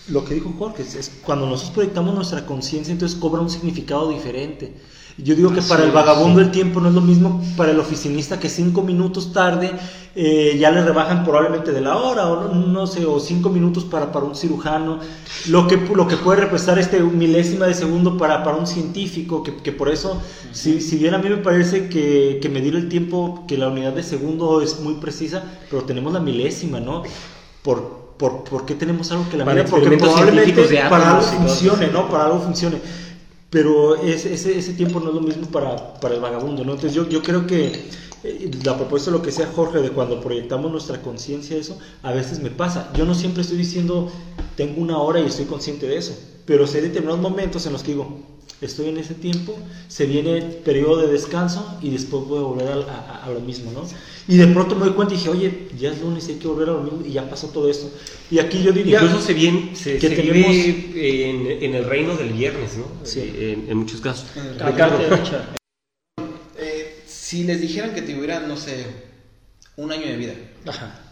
D: lo que dijo Jorge, es, es cuando nosotros proyectamos nuestra conciencia, entonces cobra un significado diferente. Yo digo que para el vagabundo el tiempo no es lo mismo para el oficinista que cinco minutos tarde eh, ya le rebajan probablemente de la hora o no, no sé, o cinco minutos para, para un cirujano, lo que, lo que puede representar este milésima de segundo para, para un científico, que, que por eso, si, si bien a mí me parece que, que medir el tiempo, que la unidad de segundo es muy precisa, pero tenemos la milésima, ¿no? Por, por, ¿Por qué tenemos algo que la mida? Porque probablemente para algo funcione, ¿no? Para algo funcione. Pero ese, ese, ese tiempo no es lo mismo para, para el vagabundo, ¿no? Entonces yo, yo creo que eh, la propuesta de lo que sea Jorge, de cuando proyectamos nuestra conciencia, eso, a veces me pasa. Yo no siempre estoy diciendo, tengo una hora y estoy consciente de eso, pero sé determinados momentos en los que digo, estoy en ese tiempo, se viene el periodo de descanso y después voy a volver a, a- a lo mismo, ¿no? Y de pronto me doy cuenta y dije, oye, ya es lunes, hay que volver a lo mismo y ya pasó todo esto. Y aquí yo diría...
B: Incluso se, bien, se,
D: que
B: se
D: tenemos-
B: vive en, en el reino del viernes, ¿no?
D: Sí.
B: En, en muchos casos. Ricardo. *laughs*
C: Eh, si les dijeran que tuvieran, no sé, un año de vida,
D: Ajá.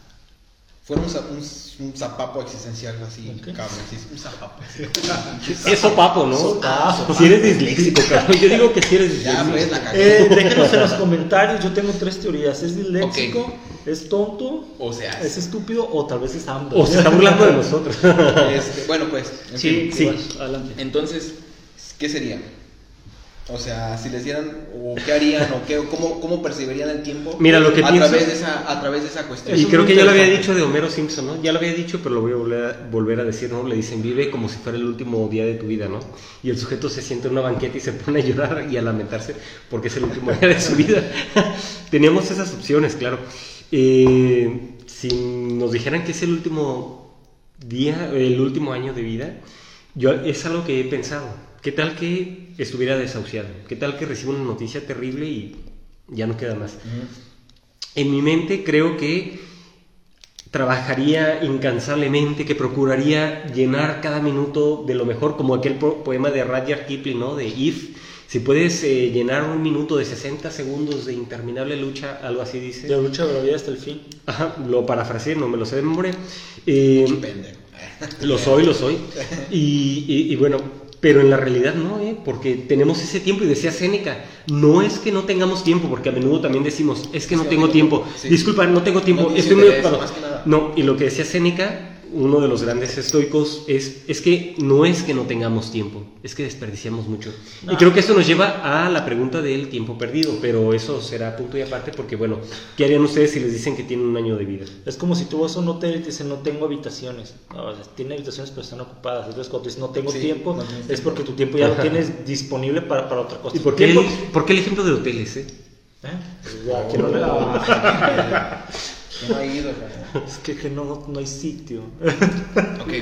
C: Fuera un, un, un zapapo existencial así, cabrón, sí, un zapapo. *laughs*
B: Eso papo, ¿no?
D: Sopapo.
B: Si eres disléxico, cabrón. Yo digo que si eres
C: Ya,
B: disléxico.
C: pues, la cagué.
D: Eh, déjenos en los comentarios, yo tengo tres teorías. ¿Es disléxico? ¿Es tonto?
C: O sea,
D: ¿Es estúpido? ¿O tal vez es hambre?
B: O se está burlando de nosotros. *laughs*
C: este, bueno, pues, en
A: Sí,
C: fin.
B: sí.
A: pues, adelante.
C: Entonces, ¿qué sería? O sea, si les dieran, o qué harían, o qué, o cómo, cómo percibirían el tiempo.
B: Mira, lo que
C: a
B: pienso-
C: Través de esa, a través de esa cuestión.
B: Y creo que ya lo había dicho de Homero Simpson, ¿no? Ya lo había dicho, pero lo voy a volver a, volver a decir, ¿no? Le dicen, vive como si fuera el último día de tu vida, ¿no? Y el sujeto se siente en una banqueta y se *laughs* pone a llorar y a lamentarse porque es el último día de su vida. *laughs* Teníamos esas opciones, claro. Eh, si nos dijeran que es el último día, el último año de vida, yo es algo que he pensado. ¿Qué tal que estuviera desahuciado? ¿Qué tal que recibo una noticia terrible y ya no queda más? En mi mente creo que trabajaría incansablemente, que procuraría llenar cada minuto de lo mejor, como aquel po- poema de Rudyard Kipling, ¿no? De If. Si puedes eh, llenar un minuto de 60 segundos de interminable lucha, algo así dice.
D: De lucha bravía hasta el fin.
B: Ajá, lo parafraseé, no me lo sé de memoria. Eh, lo soy, lo soy. *laughs* Y, y- y bueno, pero en la realidad no, ¿eh? porque tenemos ese tiempo y decía Séneca, no es que no tengamos tiempo, porque a menudo también decimos, es que no
C: Sí,
B: tengo tiempo.
C: sí.
B: Disculpa, no tengo tiempo,
C: No
B: estoy muy ocupado. No, y lo que decía Séneca, uno de los grandes estoicos, es, es que no es que no tengamos tiempo, es que desperdiciamos mucho. Y
D: No.
B: creo que esto nos lleva a la pregunta del tiempo perdido, pero eso será punto y aparte, porque bueno, ¿qué harían ustedes si les dicen que tienen un año de vida?
D: Es como si tú vas a un hotel y te dicen no tengo habitaciones. No, o sea, tiene habitaciones pero están ocupadas. Entonces cuando dices no tengo
C: Sí,
D: tiempo,
C: no
D: es
C: tiempo.
D: porque tu tiempo ya lo tienes disponible para, para otra cosa.
B: ¿Y por qué, el, por qué el ejemplo de hoteles? Eh?
D: ¿Eh? Pues ya, que *laughs* no le-
C: Que no ha ido, *laughs*
D: es que, que no, no hay sitio.
C: Ok,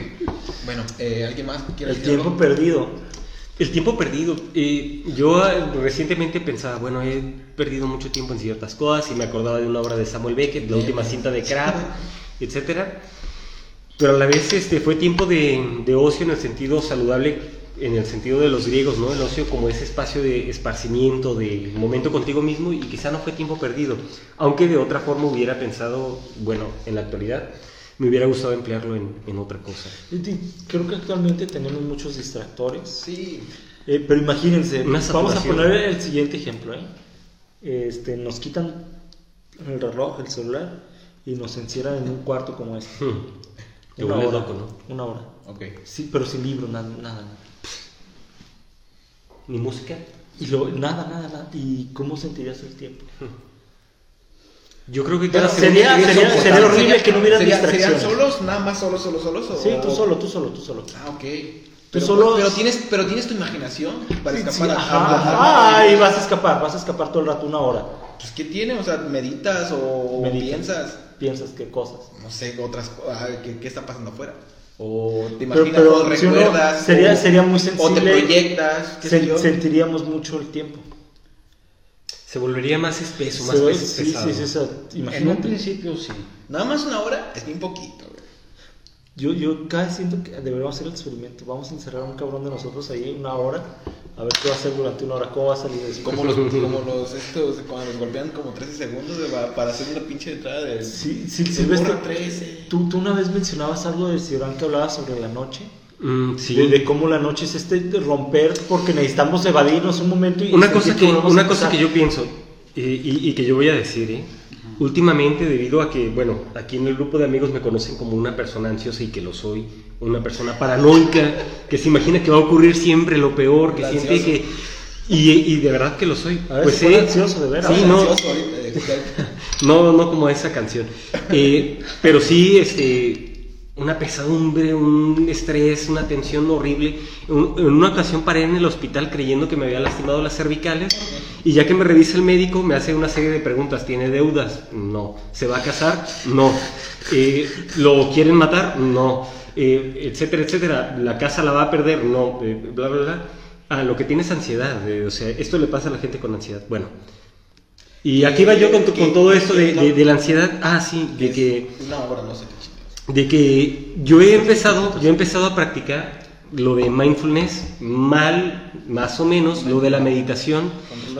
C: bueno, eh, ¿alguien más quiere
D: El
C: decir
D: tiempo
C: algo?
D: perdido.
B: El tiempo perdido. Eh, yo eh, recientemente pensaba, bueno, he perdido mucho tiempo en ciertas cosas y me acordaba de una obra de Samuel Beckett, la última cinta de *laughs* Crab, etcétera. Pero a la vez este, fue tiempo de, de ocio en el sentido saludable, en el sentido de los griegos, ¿no? El ocio como ese espacio de esparcimiento, de momento contigo mismo y quizá no fue tiempo perdido. Aunque de otra forma hubiera pensado, bueno, en la actualidad me hubiera gustado emplearlo en, en otra cosa.
D: Creo que actualmente tenemos muchos distractores.
C: Sí,
D: Eh, pero imagínense, vamos a poner el siguiente ejemplo. ¿eh? Este, nos quitan el reloj, el celular y nos encierran en un cuarto como este.
B: Hmm.
D: Una hora,
B: loco, ¿no?
D: Una hora.
C: ok.
D: Sí, pero sin libro, nada, nada.
B: Ni música.
D: Y lo, nada, nada, nada. ¿Y cómo sentirías el tiempo?
B: Yo creo que
C: Pero
D: sería- sería- sería horrible que no hubiera
C: sería-
D: distracciones.
C: ¿Serían solos? ¿Nada más solos, solos, solos? O...
D: Sí, tú solo, tú solo, tú solo.
C: Ah, ok.
D: Tú
C: Pero,
D: solo-
C: pero, tienes, pero tienes tu imaginación para
D: Sí,
C: escapar
D: sí,
C: a-
D: ajá,
C: a-
D: ajá.
C: a-
D: Ay, vas a escapar, vas a escapar todo el rato, una hora.
C: Pues, ¿qué tiene? O sea, ¿meditas o
D: Meditas.
C: piensas?
D: Piensas qué cosas.
C: No sé, otras cosas. ¿qué, ¿Qué está pasando afuera? O te
D: Pero-
C: imaginas
D: pero
C: o
D: si uno-
C: recuerdas.
D: sería-
C: o-
D: sería muy
C: O te
D: sensible.
C: proyectas. qué sé
D: Sen-
C: yo.
D: sentiríamos mucho el tiempo.
B: Se volvería más espeso, más
D: Se-
B: pes-
D: sí,
B: pesado.
D: sí, sí, o sea,
A: En un
D: imagínate.
A: principio sí.
C: Nada más una hora es bien poquito.
D: Yo, yo cada vez siento que deberíamos hacer el experimento. Vamos a encerrar a un cabrón de nosotros ahí una hora. A ver qué va a hacer durante una hora. ¿Cómo va a salir después?
C: Como los, *laughs* como los estos, cuando los golpean como 13 segundos de- para- hacer una pinche entrada de.
D: Sí, sí,
C: de
D: Silvestre,
C: borra 13.
D: Tú, tú una vez mencionabas algo del Ciudad que hablaba sobre la noche.
B: Mm, sí.
D: De, de cómo la noche es este de romper porque necesitamos evadirnos un momento y
B: Una cosa que, una cosa que yo pienso eh, y, y que yo voy a decir, ¿eh? Últimamente debido a que, bueno, aquí en el grupo de amigos me conocen como una persona ansiosa y que lo soy, una persona paranoica, que se imagina que va a ocurrir siempre lo peor, que siente que... Y, y de verdad que lo soy.
D: A ver,
B: Pues eh,
D: ansioso, de veras.
B: Sí, no,
C: eh, *laughs*
B: No, no como esa canción. Eh, pero sí, este, una pesadumbre, un estrés, una tensión horrible. Un- En una ocasión paré en el hospital creyendo que me había lastimado las cervicales y ya que me revisa el médico me hace una serie de preguntas. ¿Tiene deudas? No. ¿Se va a casar? No. Eh, ¿Lo quieren matar? No. Eh, etcétera, etcétera. ¿La casa la va a perder? No. Eh, bla, bla, bla. Ah, lo que tiene es ansiedad. o sea, esto le pasa a la gente con ansiedad. Bueno. Y aquí va yo con, tu- con todo esto de, de- de la ansiedad. Ah, sí, de que,
C: Una hora, no sé.
B: De que yo he empezado, yo he empezado a practicar lo de mindfulness mal, más o menos, lo de la meditación,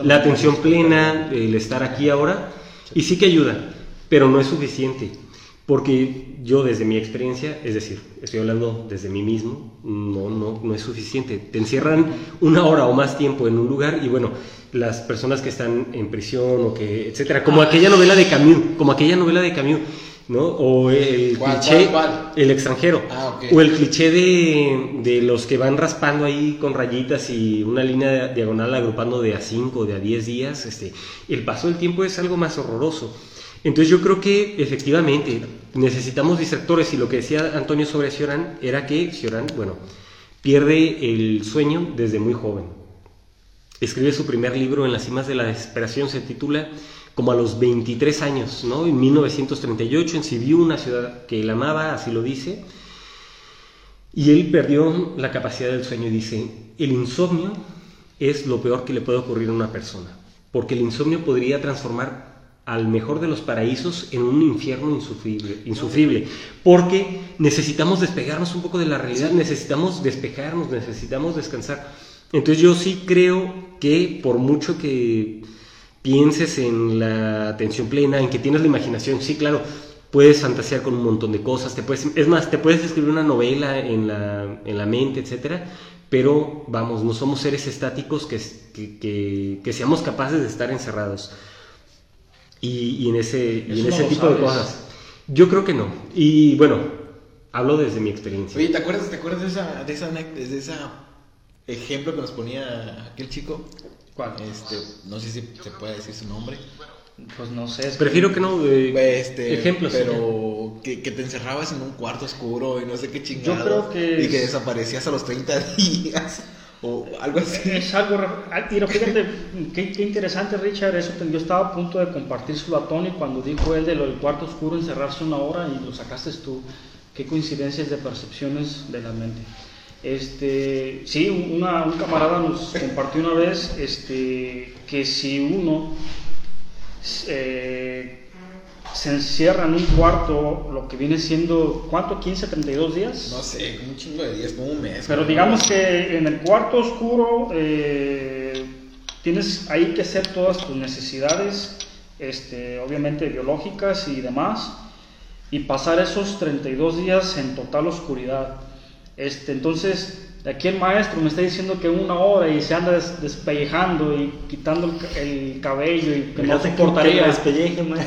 B: la atención plena, el estar aquí ahora, y sí que ayuda, pero no es suficiente, porque yo desde mi experiencia, es decir, estoy hablando desde mí mismo, no, no, no es suficiente. Te encierran una hora o más tiempo en un lugar y bueno, las personas que están en prisión o que, etcétera, como aquella novela de Camus, como aquella novela de Camus, ¿no? O el
C: ¿Cuál,
B: cliché,
C: cuál, cuál?
B: el extranjero.
C: Ah, ok.
B: O el cliché de, de los que van raspando ahí con rayitas y una línea diagonal agrupando de a 5 de a 10 días. Este, el paso del tiempo es algo más horroroso. Entonces yo creo que efectivamente necesitamos distractores y lo que decía Antonio sobre Cioran era que Cioran, bueno, pierde el sueño desde muy joven. Escribe su primer libro en las cimas de la desesperación, se titula como a los 23 años, ¿no? En 1938 en Sibiu, una ciudad que él amaba, así lo dice. Y él perdió la capacidad del sueño y dice, el insomnio es lo peor que le puede ocurrir a una persona, porque el insomnio podría transformar al mejor de los paraísos en un infierno insufrible, insufrible, porque necesitamos despegarnos un poco de la realidad, necesitamos despejarnos, necesitamos descansar. Entonces yo sí creo que por mucho que pienses en la atención plena, en que tienes la imaginación, sí, claro, puedes fantasear con un montón de cosas, te puedes, es más, te puedes escribir una novela en la, en la mente, etcétera, pero vamos, no somos seres estáticos que, que, que, que seamos capaces de estar encerrados. Y, y en ese, y en ese tipo de cosas. Yo creo que no. Y bueno, hablo desde mi experiencia.
C: Oye, ¿te acuerdas, ¿te acuerdas de esa, de esa, de esa ejemplo que nos ponía aquel chico?
A: ¿Cuál?
C: Este, no sé si se puede decir su nombre.
A: Pues no sé. es
B: Prefiero que no. eh,
C: Este,
B: ejemplos.
C: pero que, que te encerrabas en un cuarto oscuro y no sé qué chingado.
A: creo que
C: Y que
A: es-
C: desaparecías a los 30 *laughs* días o algo así.
A: Es algo. re- ah, fíjate, qué, qué interesante, Richard. Eso te- yo estaba a punto de compartírselo a Tony cuando dijo él de lo del cuarto oscuro, encerrarse una hora y lo sacaste tú. Qué coincidencias de percepciones de la mente. Este, sí, una- un camarada nos compartió una vez este, que si uno eh, se encierra en un cuarto, lo que viene siendo, ¿cuánto? ¿15, 32 días?
C: No sé, un chingo de días, como un mes.
A: Pero digamos que en el cuarto oscuro eh, tienes ahí que hacer todas tus necesidades, este, obviamente biológicas y demás, y pasar esos 32 días en total oscuridad. Este, entonces, aquí el maestro me está diciendo que una hora y se anda des- despellejando y quitando el, el cabello y que no soportaría.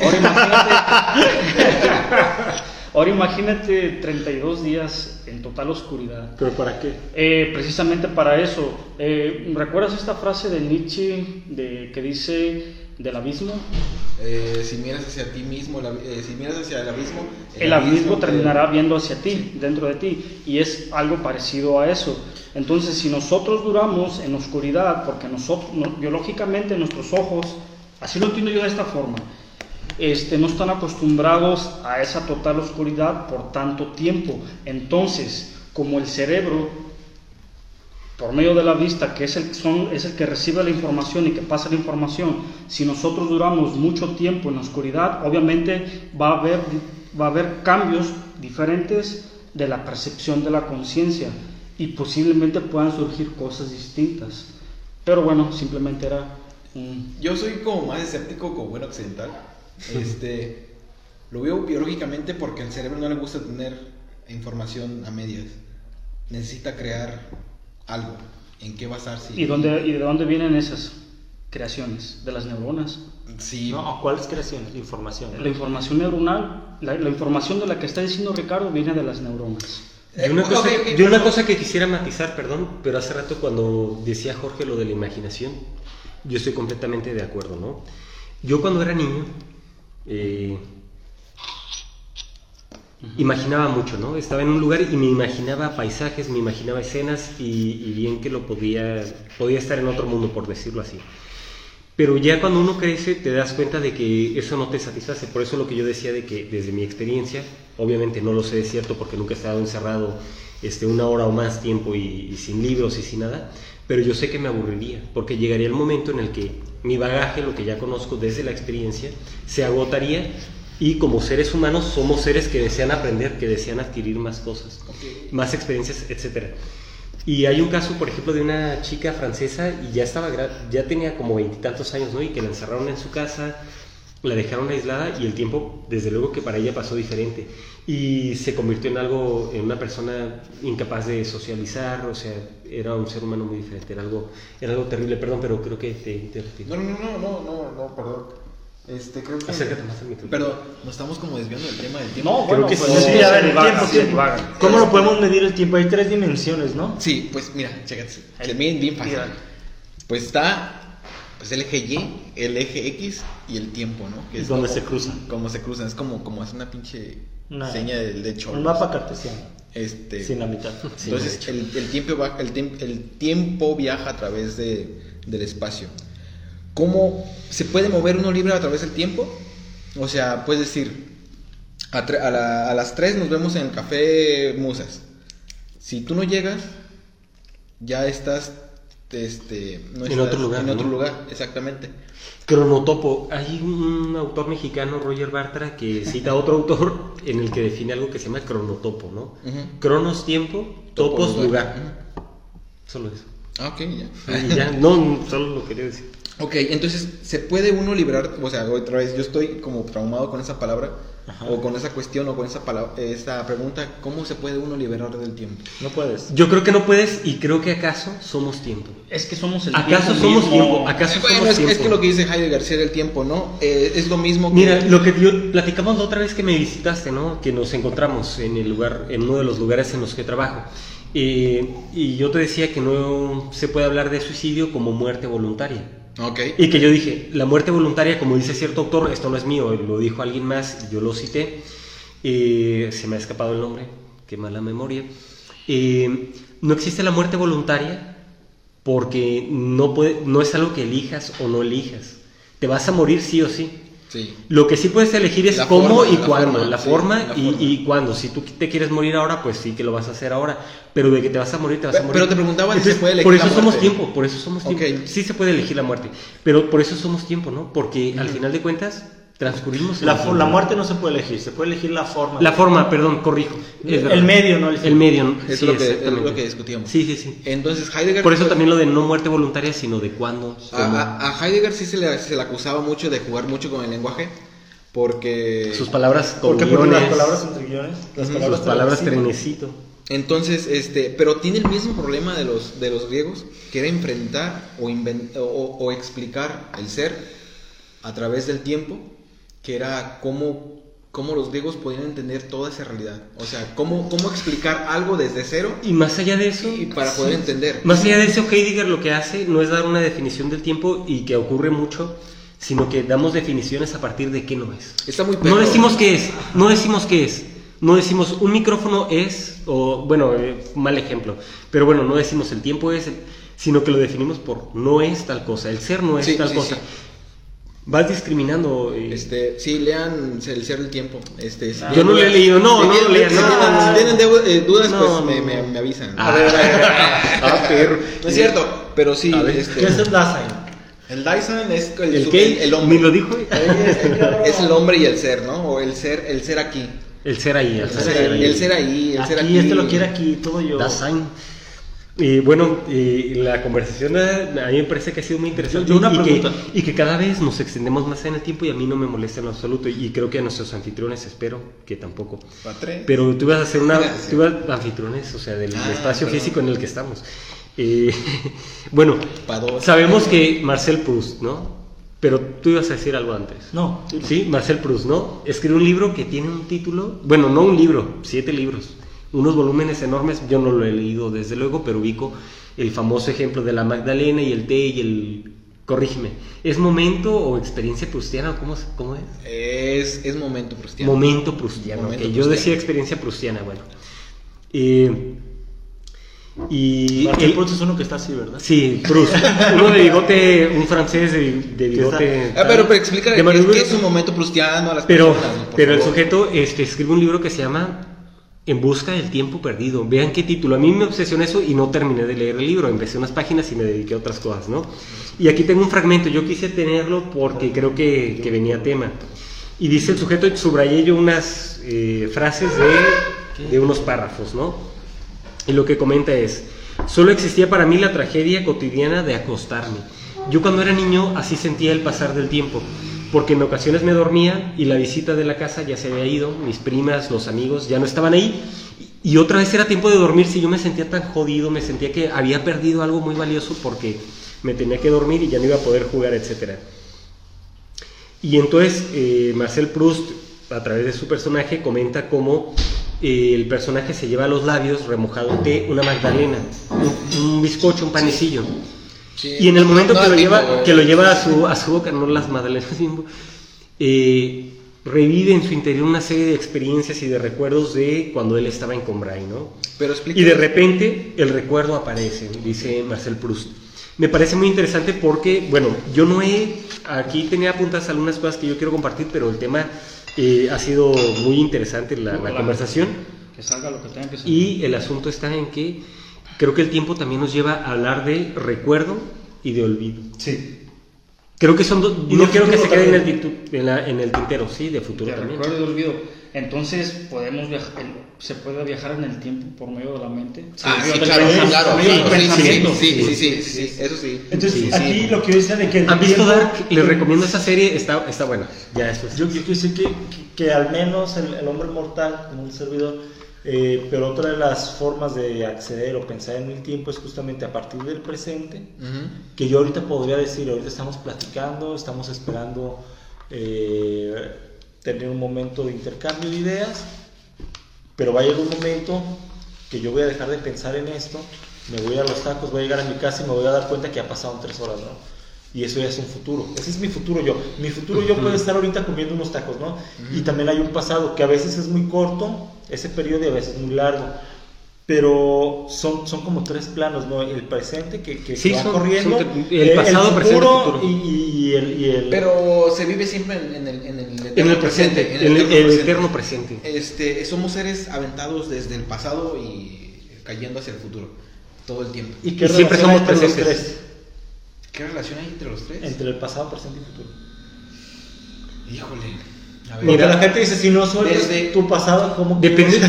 A: Ahora imagínate, *laughs* ahora imagínate 32 días en total oscuridad.
D: ¿Pero para qué?
A: Eh, precisamente para eso. Eh, ¿Recuerdas esta frase de Nietzsche de, que dice del abismo?
C: Eh, si miras hacia ti mismo, la- eh, si miras hacia el abismo,
A: El abismo
C: te-
A: terminará viendo hacia ti, dentro de ti, y es algo parecido a eso. Entonces, si nosotros duramos en oscuridad, porque nosotros, no- biológicamente nuestros ojos, así lo entiendo yo de esta forma, este, no están acostumbrados a esa total oscuridad por tanto tiempo. Entonces, como el cerebro por medio de la vista, que es el, son, es el que recibe la información y que pasa la información, si nosotros duramos mucho tiempo en la oscuridad, obviamente va a haber, va a haber cambios diferentes de la percepción de la conciencia y posiblemente puedan surgir cosas distintas. Pero bueno, simplemente era un...
C: Yo soy como más escéptico como buen occidental. Este, lo veo biológicamente porque al cerebro no le gusta tener información a medias. Necesita crear algo en qué basarse.
A: ¿Y, dónde, ¿Y de dónde vienen esas creaciones? De las neuronas.
C: Sí.
D: No, ¿cuál es creación? Información.
A: La información neuronal, la, la información de la que está diciendo Ricardo viene de las neuronas.
B: Una,
C: Eh,
B: cosa,
C: ok, ok,
B: de una cosa que quisiera matizar, perdón, pero hace rato cuando decía Jorge lo de la imaginación, yo estoy completamente de acuerdo, ¿no? Yo cuando era niño, eh, imaginaba mucho, ¿no? Estaba en un lugar y me imaginaba paisajes, me imaginaba escenas y, bien que lo podía, podía estar en otro mundo, por decirlo así. Pero ya cuando uno crece te das cuenta de que eso no te satisface. Por eso lo que yo decía de que desde mi experiencia, obviamente no lo sé de cierto porque nunca he estado encerrado este, una hora o más tiempo y sin libros y sin nada, pero yo sé que me aburriría porque llegaría el momento en el que mi bagaje, lo que ya conozco desde la experiencia, se agotaría y como seres humanos somos seres que desean aprender, que desean adquirir más cosas, más experiencias, etcétera. Y hay un caso, por ejemplo, de una chica francesa y ya estaba, ya tenía como veintitantos años, ¿no? Y que la encerraron en su casa, la dejaron aislada y el tiempo, desde luego que para ella pasó diferente. Y se convirtió en algo, en una persona incapaz de socializar, o sea, era un ser humano muy diferente, era algo, era algo terrible, perdón, pero creo que te interrumpí.
C: No, no, no, no, no, no, perdón. Este, creo que...
B: Acércate más al micrófono.
C: Perdón, nos estamos como desviando del tema del tiempo.
A: No,
D: Creo
A: bueno,
D: que
A: pues
D: sí.
A: es
D: Sí,
A: que
D: a ver,
A: divaga,
D: tiempo,
A: se
D: tiempo. ¿Cómo lo podemos medir el tiempo? Hay tres dimensiones, ¿no?
C: Sí, pues mira, chécate. Se miden bien fácil. Pues está pues el eje Y, el eje X y el tiempo, ¿no? Que es
D: Donde
C: como-
D: se cruzan.
C: Como se cruzan, es como, como hacer una pinche
D: Una-
C: seña de, de cholo.
D: Un mapa cartesiano.
C: Este,
D: Sin la mitad. *laughs*
B: Sí,
C: entonces el, el tiempo va- el, el tiempo viaja a través de, del espacio. ¿Cómo se puede mover uno libre a través del tiempo? O sea, puedes decir, a, tre- a la- a las 3 nos vemos en el café Musas. Si tú no llegas, ya estás este, no
B: En otro lugar,
C: En otro
B: ¿no?
C: lugar, exactamente.
B: Cronotopo. Hay un autor mexicano, Roger Bartra, que cita a otro autor en el que define algo que se llama cronotopo, ¿no?
C: Ujú.
B: Cronos, tiempo,
C: Topo,
B: topos,
C: lugar.
B: lugar. Solo eso.
C: Ah, ok, ya,
B: no, solo lo quería decir.
C: Ok, entonces, ¿se puede uno liberar? O sea, otra vez, yo estoy como traumado con esa palabra,
D: Ajá.
C: o con esa cuestión, o con esa, palabra, esa pregunta, ¿cómo se puede uno liberar del tiempo?
D: No puedes.
B: Yo creo que no puedes y creo que acaso somos tiempo.
A: Es que somos el
B: ¿Acaso
A: tiempo
B: somos
A: mismo.
B: tiempo? ¿Acaso
C: bueno,
B: somos
C: es,
B: tiempo?
C: es que lo que dice Heidegger García del tiempo, ¿no? Eh, es lo mismo que...
B: Mira, lo que yo platicamos la otra vez que me visitaste, ¿no? Que nos encontramos en el lugar, en uno de los lugares en los que trabajo. Eh, y yo te decía que no se puede hablar de suicidio como muerte voluntaria. Y que yo dije, la muerte voluntaria, como dice cierto autor, esto no es mío, lo dijo alguien más, yo lo cité, eh, se me ha escapado el nombre, qué mala memoria. No existe la muerte voluntaria porque no, puede, no es algo que elijas o no elijas. Te vas a morir sí o sí.
C: Sí.
B: Lo que sí puedes elegir es
C: La
B: cómo
C: forma,
B: y
C: la
B: cuándo,
C: forma,
B: la
C: sí,
B: forma,
C: la
B: y,
C: forma.
B: y cuándo. Si tú te quieres morir ahora, pues sí que lo vas a hacer ahora. Pero de que te vas a morir, te vas a morir.
C: pero te preguntaba si se puede elegir
B: Por
C: la
B: eso somos
C: muerte.
B: tiempo, por eso somos tiempo. Sí se puede elegir la muerte, pero por eso somos tiempo, ¿no? Porque al final de cuentas transcurrimos.
D: La, la muerte no se puede elegir, se puede elegir la forma.
B: La forma, perdón, corrijo.
D: El medio, no el fin.
B: El medio,
C: es
B: sí,
C: lo que- es
B: exactamente.
C: lo que discutíamos.
B: Sí, sí, sí.
C: Entonces, Heidegger...
B: Por eso
C: pues,
B: también lo de no muerte voluntaria, sino de cuándo.
C: A, a- a Heidegger sí se le, se le acusaba mucho de jugar mucho con el lenguaje, porque...
B: Sus palabras con
D: ¿Por qué? Porque las palabras entre guiones. Las palabras
B: sus palabras trenecito.
C: Entonces, este, pero tiene el mismo problema de los, de los griegos, que era enfrentar o, o, o explicar el ser a través del tiempo, que era cómo, cómo los griegos podían entender toda esa realidad. O sea, cómo, cómo explicar algo desde cero
B: Y más allá de eso,
C: y para poder entender.
B: Más allá de eso, Heidegger lo que hace no es dar una definición del tiempo y que ocurre mucho, sino que damos definiciones a partir de qué no es.
C: Está muy
B: No
C: perro.
B: decimos qué es, no decimos qué es. No decimos un micrófono es, o bueno, eh, mal ejemplo, pero bueno, no decimos el tiempo es, sino que lo definimos por no es tal cosa, el ser no es
C: Sí,
B: tal
C: sí,
B: cosa. Vas discriminando. eh,
C: Este, sí, lean el ser del tiempo. Este, si
B: Ah. Yo no lo he leído, no, no lo lean,
C: Si,
B: no.
C: tienen, si tienen eh, dudas,
B: No,
C: pues
B: no,
C: me,
B: no.
C: me- me avisan.
B: Ah, ah, perro. *laughs*
C: No es cierto, pero sí.
B: A ver,
C: este,
D: ¿Qué es el Dasein?
C: el Dyson es el,
B: ¿El
C: su-
B: qué?
C: el- el hombre.
B: Ni lo dijo. *laughs*
C: Es el hombre y el ser, ¿no? O el ser, el ser aquí.
B: El ser ahí, el
C: El
B: ser
C: ser,
B: ahí.
C: el ser ahí, el ser
D: Aquí,
C: aquí.
D: este lo quiere aquí, todo yo.
B: Dasein. Y bueno, eh, la conversación a mí me parece que ha sido muy interesante
D: Yo- yo una
B: y, que,
D: pregunta.
B: y que cada vez nos extendemos más en el tiempo y a mí no me molesta en lo absoluto y creo que a nuestros anfitriones espero que tampoco. Pero tú ibas a hacer una...
C: Gracias.
B: Tú ibas, anfitriones, o sea, del
C: Ah,
B: espacio
C: perdón.
B: físico en el que estamos. Eh, *laughs* bueno, sabemos que Marcel Proust, ¿no? Pero tú ibas a decir algo antes.
D: No, sí.
B: Sí, Marcel Proust, ¿no? Escribe un libro que tiene un título, bueno, no un libro, siete libros, unos volúmenes enormes, yo no lo he leído desde luego, pero ubico el famoso ejemplo de la Magdalena y el té y el... Corrígeme, ¿es momento o experiencia prustiana o cómo, es- cómo es?
C: Es, es momento prustiano.
B: Momento prustiano,
C: Momento
B: yo decía experiencia prustiana, bueno. Eh, y... El-
D: Proust es uno que está así, ¿verdad?
B: Sí, Proust, *laughs* uno de bigote, un francés de, de bigote...
C: Ah, pero, pero explícale qué es, es un momento prustiano a las
B: Pero,
C: personas.
B: pero el sujeto este, escribe un libro que se llama En busca del tiempo perdido. Vean qué título. A mí me obsesionó eso y no terminé de leer el libro. Empecé unas páginas y me dediqué a otras cosas, ¿no? Y aquí tengo un fragmento. Yo quise tenerlo porque creo que, que venía tema. Y dice el sujeto, subrayé yo unas eh, frases de, de unos párrafos, ¿no? Y lo que comenta es, solo existía para mí la tragedia cotidiana de acostarme. Yo cuando era niño así sentía el pasar del tiempo, porque en ocasiones me dormía y la visita de la casa ya se había ido, mis primas, los amigos ya no estaban ahí, y otra vez era tiempo de dormirse y yo me sentía tan jodido, me sentía que había perdido algo muy valioso porque me tenía que dormir y ya no iba a poder jugar, etcétera. Y entonces eh, Marcel Proust, a través de su personaje, comenta cómo eh, el personaje se lleva a los labios remojado té una magdalena, un, un bizcocho, un panecillo.
C: Sí.
B: Y en el momento
C: No
B: que, lo lleva, que lo lleva a su, a su boca, no las magdalenas, Bimbo, eh, revive en su interior una serie de experiencias y de recuerdos de cuando él estaba en Combray, ¿no?
C: Pero.
B: Y de repente el recuerdo aparece, dice Marcel Proust. Me parece muy interesante porque, bueno, yo no he, aquí tenía apuntadas algunas cosas que yo quiero compartir, pero el tema eh, ha sido muy interesante la, la conversación.
A: Que salga lo que tenga que salir.
B: Y el asunto está en que creo que el tiempo también nos lleva a hablar de recuerdo y de olvido.
D: Sí.
B: Creo que son dos, no quiero que se
D: futuro
B: quede en en, la- en el tintero, sí, de futuro
A: De
B: también.
A: recuerdo y de olvido. Entonces, podemos viajar, se puede viajar en el tiempo por medio de la mente.
C: Ah, sí, claro, claro, claro, sí, sí,
A: pensamiento.
C: sí, sí, eso sí.
D: Entonces,
C: Sí, sí.
D: aquí lo que yo decía de que
B: ¿Han visto Dark? Les recomiendo esa serie, está, está buena. Ya, eso es.
D: Yo, yo quiero decir que, que, que al menos el, el hombre mortal, como un servidor, eh, pero otra de las formas de acceder o pensar en el tiempo es justamente a partir del presente, que yo ahorita podría decir, ahorita estamos platicando, estamos esperando eh, tener un momento de intercambio de ideas, pero va a llegar un momento que yo voy a dejar de pensar en esto, me voy a los tacos, voy a llegar a mi casa y me voy a dar cuenta que ha pasado tres horas, ¿no? Y eso ya es un futuro. Ese es mi futuro yo. Mi futuro yo puede estar ahorita comiendo unos tacos, ¿no? Y también hay un pasado que a veces es muy corto, ese periodo, y a veces muy largo. Pero son, son como tres planos, ¿no? El presente que, que,
B: Sí,
D: que va
B: son-
D: corriendo,
B: son el pasado, presente, futuro.
D: Y, y el, y el-
C: Pero se vive siempre en, en el, en el
B: En
C: eterno
B: el presente,
C: en
B: en el,
C: eterno
B: el
C: presente.
B: eterno presente.
C: Este, somos seres aventados desde el pasado y cayendo hacia el futuro todo el tiempo.
D: ¿Y
B: Y siempre somos presentes.
C: ¿Qué relación hay entre los tres?
D: Entre el pasado, presente y futuro.
C: Híjole. A ver.
D: Porque la gente dice, si no sueltas
C: Desde-
D: tu pasado, ¿cómo
B: Depende. *laughs* eso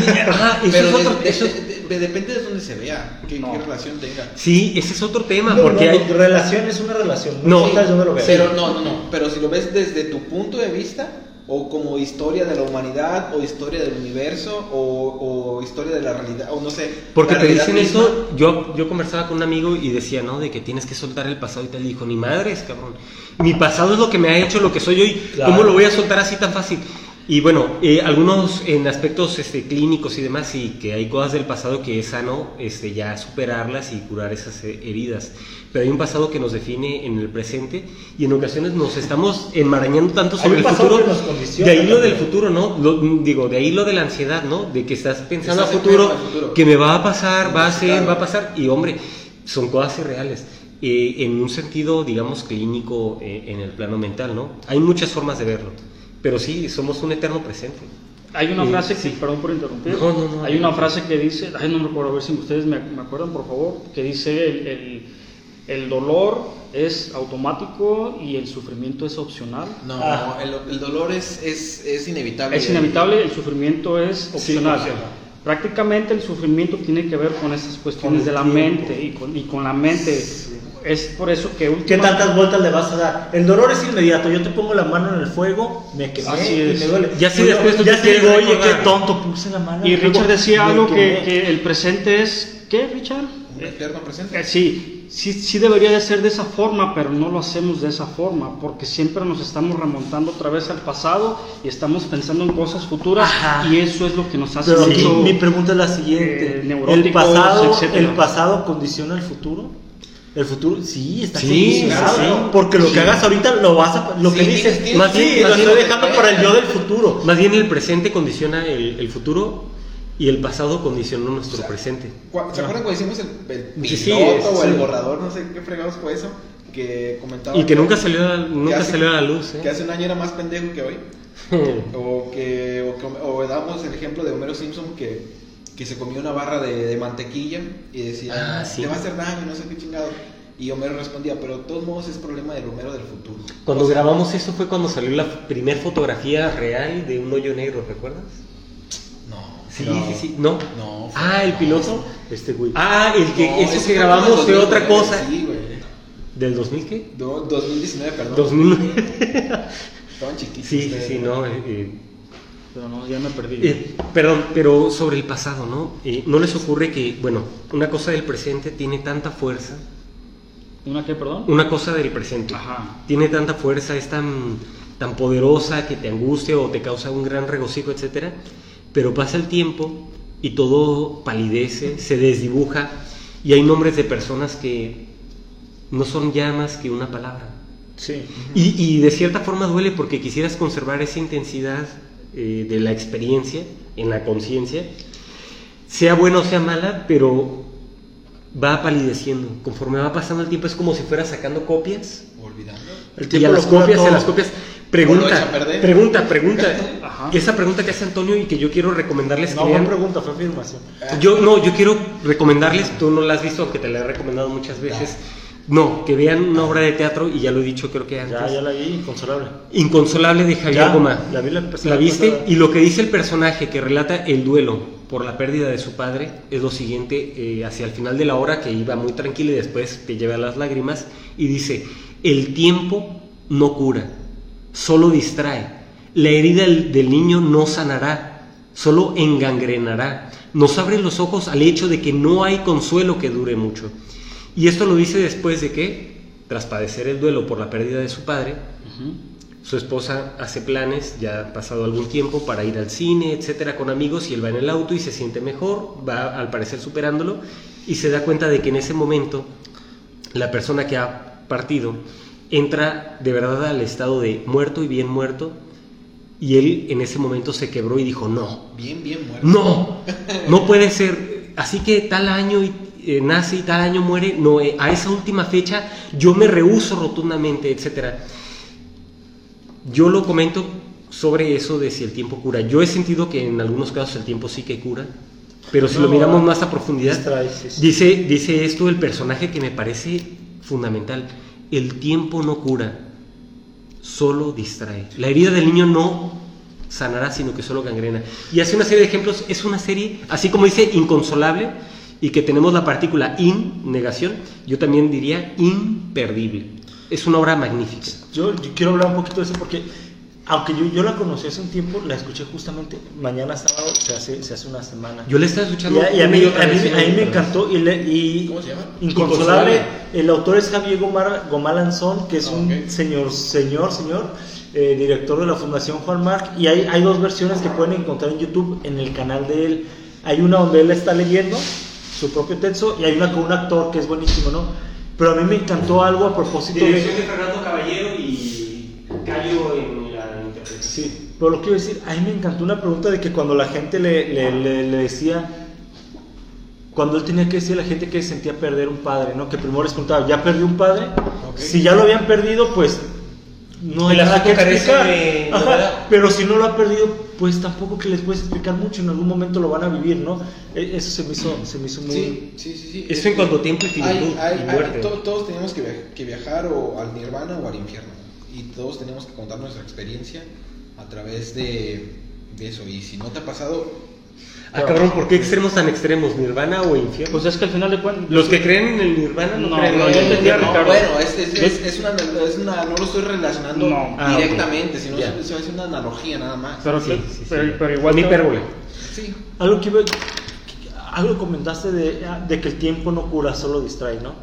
C: Pero
B: es otro.
C: de- de-
B: eso es-
C: de- de- depende de dónde se vea, qué,
A: No.
C: qué relación tenga.
B: sí, ese es otro tema,
D: No,
B: porque
D: no,
B: hay.
D: relación es una relación. No, de dónde lo veas.
C: Pero no, no, no. Pero si lo ves desde tu punto de vista, o como historia de la humanidad, o historia del universo, o, o historia de la realidad, o no sé.
B: Porque te dicen
C: misma.
B: eso, yo, yo conversaba con un amigo y decía, ¿no? De que tienes que soltar el pasado y tal. Y dijo, ni madres, cabrón. Mi pasado es lo que me ha hecho lo que soy hoy.
D: Claro.
B: ¿Cómo lo voy a soltar así tan fácil? Y bueno, eh, algunos en aspectos este, clínicos y demás, sí, que hay cosas del pasado que es sano este, ya superarlas y curar esas heridas. Pero hay un pasado que nos define en el presente y en ocasiones nos estamos enmarañando tanto
D: Hay
B: sobre
D: un
B: el futuro.
D: que nos condiciona
B: De ahí lo del futuro, ¿no? Lo- digo, de ahí lo de la ansiedad, ¿no? De que estás pensando
C: Estás
B: a futuro,
C: futuro.
B: que me va a pasar, va a ser, va a pasar. Y hombre, son cosas irreales. Eh, en un sentido, digamos, clínico eh, en el plano mental, ¿no? Hay muchas formas de verlo. Pero sí, somos un eterno presente.
A: Hay una
B: Eh,
A: frase que,
B: sí.
A: perdón por interrumpir,
B: No, no, no,
A: hay una frase que dice, ay, no me recuerdo, a ver si ustedes me, me acuerdan, por favor, que dice el, el- el dolor es automático y el sufrimiento es opcional.
C: No,
D: Ah.
C: el, el dolor es, es, es inevitable.
A: Es inevitable, el sufrimiento es opcional.
B: opcional.
A: Prácticamente el sufrimiento tiene que ver con esas cuestiones
D: Con
A: de la
D: tiempo.
A: mente y con, y con la mente. Es por eso que
D: ¿Qué tantas vueltas le vas a dar? El dolor es inmediato. Yo te pongo la mano en el fuego, me quemé
A: Así
D: y me duele.
B: Ya si después tú
D: ya
B: te
D: digo, oye,
B: recordar".
D: qué tonto, puse la mano. en
A: Y
D: el fuego,
A: Richard decía algo que el presente es... ¿Qué, Richard?
C: Un eterno presente.
A: Eh, Sí, sí, sí debería de ser de esa forma, pero no lo hacemos de esa forma, porque siempre nos estamos remontando otra vez al pasado y estamos pensando en cosas futuras
D: Ajá.
A: y eso es lo que nos hace
D: Pero mi pregunta es la siguiente:
A: eh,
D: ¿El pasado,
A: etcétera.
D: ¿El pasado condiciona el futuro? El futuro, sí, está
B: Sí,
D: condicionado.
C: claro.
D: Porque lo
C: Sí.
D: que hagas ahorita lo vas a. Lo
C: Sí,
D: que dices,
B: Más
D: sí,
B: bien-
D: lo
B: más
D: estoy
B: bien-
D: dejando para el yo del futuro.
B: Más bien el presente condiciona el, el futuro y el pasado condicionó nuestro
C: O sea,
B: presente.
C: ¿Se acuerdan cuando hicimos el, el piloto
B: Sí, sí,
C: o el
B: sí.
C: borrador? No sé qué fregados fue eso. Que comentaba.
B: Y que nunca salió a, nunca
C: hace-
B: salió a la luz.
C: Que
B: ¿eh?
C: hace un año era más pendejo que hoy. *laughs* O que, o, que- o damos el ejemplo de Homero Simpson que, que se comió una barra de, de mantequilla y decía,
B: Ah, sí.
C: te va a hacer daño, no sé qué chingado. Y Homero respondía, pero de todos modos es problema del Homero del futuro.
B: Cuando
C: O sea,
B: grabamos eso fue cuando salió la primer fotografía real de un hoyo negro, ¿recuerdas?
C: No.
B: Sí,
C: no.
B: sí, sí. ¿No?
C: No, fue-
B: Ah, el
C: no.
B: piloto.
D: Este güey.
B: Ah, el que ese que grabamos fue otra
C: 2009,
B: cosa.
C: Sí, güey.
B: ¿Del 2000 qué?
C: Do- 2019, perdón.
B: 2009.
C: Estaban chiquitos.
B: Sí, sí, sí, no. eh, eh,
A: Pero no, ya me perdí.
B: eh, perdón, pero sobre el pasado, ¿no? Eh, ¿No les ocurre que, bueno, una cosa del presente tiene tanta fuerza?
A: ¿Una qué, perdón?
B: Una cosa del presente
A: Ajá.
B: tiene tanta fuerza, es tan, tan poderosa que te angustia o te causa un gran regocijo, etcétera, pero pasa el tiempo y todo palidece, se desdibuja y hay nombres de personas que no son ya más que una palabra.
D: Sí.
B: Y, y de cierta forma duele porque quisieras conservar esa intensidad eh, de la experiencia en la conciencia, sea buena o sea mala, pero va palideciendo. Conforme va pasando el tiempo es como si fuera sacando copias
C: Olvidando.
D: El
B: y a las copias, a
D: todo.
B: las copias. Pregunta,
C: a
B: pregunta, pregunta. *laughs*
A: Ajá.
B: Esa pregunta que hace Antonio y que yo quiero recomendarles
D: No
B: que vean.
D: pregunta, fue afirmación.
B: Yo no, yo quiero recomendarles, tú no la has visto, aunque te la he recomendado muchas veces. No, que vean una obra de teatro y ya lo he dicho creo que antes.
D: Ya, ya la vi, inconsolable.
B: Inconsolable de Javier
D: Ya,
B: Goma.
D: la vi la
B: ¿La viste?
D: pasada.
B: Y lo que dice el personaje que relata el duelo por la pérdida de su padre es lo siguiente, eh, hacia el final de la obra, que iba muy tranquilo y después te lleva las lágrimas, y dice, el tiempo no cura, solo distrae. La herida del, del niño no sanará, solo engangrenará. Nos abre los ojos al hecho de que no hay consuelo que dure mucho. Y esto lo dice después de que, tras padecer el duelo por la pérdida de su padre, su esposa hace planes, ya ha pasado algún tiempo, para ir al cine, etcétera, con amigos, y él va en el auto y se siente mejor, va al parecer superándolo, y se da cuenta de que en ese momento la persona que ha partido entra de verdad al estado de muerto y bien muerto, y él en ese momento se quebró y dijo, no,
C: Bien, bien muerto.
B: no, no puede ser. Así que tal año y, eh, nace y tal año muere. No, eh, a esa última fecha yo me rehuso rotundamente, etcétera. Yo lo comento sobre eso de si el tiempo cura. Yo he sentido que en algunos casos el tiempo sí que cura, pero si
D: No,
B: lo miramos más a profundidad, dice, dice esto el personaje que me parece fundamental. El tiempo no cura, solo distrae. La herida del niño no sanará, sino que solo gangrena. Y hace una serie de ejemplos. Es una serie, así como dice, inconsolable y que tenemos la partícula in, negación, yo también diría imperdible. Es una obra magnífica.
D: Yo, quiero hablar un poquito de eso porque, aunque yo, yo la conocí hace un tiempo, la escuché justamente mañana sábado, se hace, se hace una semana.
B: Yo le estaba
D: Y
B: escuchando
D: a, y a mí,
B: y
D: a mí- a mí me encantó. Y, le- y
C: ¿Cómo se llama?
D: Inconsolable.
B: Inconsolable.
D: El autor es Javier Gomar, Gomalanzón, que es
C: Ah,
D: un
C: ok.
D: señor, señor, señor, eh, director de la Fundación Juan Marc. Y hay, hay dos versiones que pueden encontrar en YouTube en el canal de él. Hay una donde él está leyendo su propio texto y hay una con un actor que es buenísimo, ¿no? Pero a mí me encantó algo a propósito de...
B: de Fernando Caballero y Cayo en la interpretación.
D: Sí, pero lo que quiero decir, a mí me encantó una pregunta de que cuando la gente le, le- le- le decía, cuando él tenía que decir a la gente que sentía perder un padre, ¿no? Que primero les preguntaba, ¿ya perdió un padre?
C: Ok.
D: Si ya lo habían perdido, pues no hay nada que explicar.
B: de
D: Ajá, pero si no lo ha perdido, pues tampoco que les puedes explicar mucho, en algún momento lo van a vivir, ¿no? E- Eso se me hizo, se me hizo muy...
C: Sí, sí, sí. sí.
B: Eso en cuanto a tiempo y finitud
C: Hay- hay-
B: y
C: hay-
B: muerte.
C: to- todos tenemos que, via- que viajar o al nirvana o al infierno. Y todos tenemos que contar nuestra experiencia a través de, de eso. Y si no te ha pasado,
B: Ah, cabrón, ¿por qué extremos tan extremos? ¿Nirvana o infierno?
A: Pues es que al final de cuentas.
B: Los que creen en el nirvana no,
A: No,
B: creen
A: no,
B: en
A: yo
B: el
A: entendía,
B: infierno.
C: No,
A: Ricardo.
C: bueno, es, es, es,
A: Es-
C: una, es una, no lo estoy relacionando
A: No.
B: Ah,
C: directamente,
B: ok.
C: sino
B: Ya.
C: es, es una analogía nada más.
A: Pero,
B: Sí, sí, sí.
A: pero, pero igual.
B: Una hipérbole.
C: Sí,
D: Algo que iba- algo comentaste de, de que el tiempo no cura, solo distrae, ¿no?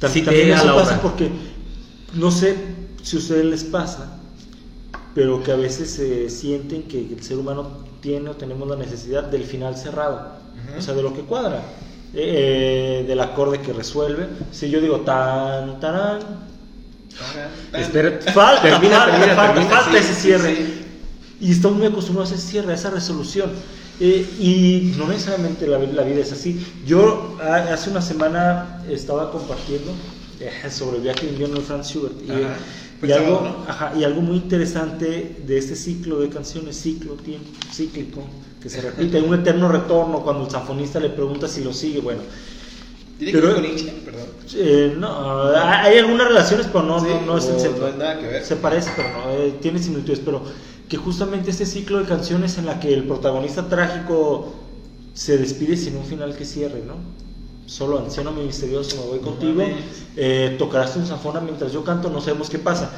D: Tam-
B: Sí,
D: también eso pasa porque no sé si a ustedes les pasa, pero que a veces se sienten que el ser humano tiene o tenemos la necesidad del final cerrado,
C: Ujú.
D: o sea, de lo que cuadra, eh, eh, del acorde que resuelve. Si yo digo tan, tarán,
B: Espera,
D: falta,
B: termina,
D: falta,
B: termina,
D: falta,
B: termina.
D: falta
C: sí,
D: ese
C: sí,
D: cierre.
C: sí.
D: Y estamos muy acostumbrados a ese cierre, a esa resolución. Eh, y no necesariamente la, la vida es así. Yo a- hace una semana estaba compartiendo eh, sobre el viaje de invierno de Franz Schubert. Y. y
C: Fue el
D: algo,
C: sábado, ¿no?
D: ajá, y algo muy interesante de este ciclo de canciones, ciclo, tiempo, cíclico, que se repite, un eterno retorno cuando el sanfonista le pregunta si lo sigue. Bueno,
C: Tiene
D: Pero-
C: que ver con Nietzsche, perdón.
D: eh, no, hay algunas relaciones, pero no,
C: Sí,
D: no, no es el centro.
C: no hay nada que ver.
D: Se parece, pero no, eh, tiene similitudes, pero que justamente este ciclo de canciones en la que el protagonista trágico se despide sin un final que cierre, ¿no? Solo anciano mi misterioso, me voy contigo, eh, tocarás tu zanfona mientras yo canto, no sabemos qué pasa.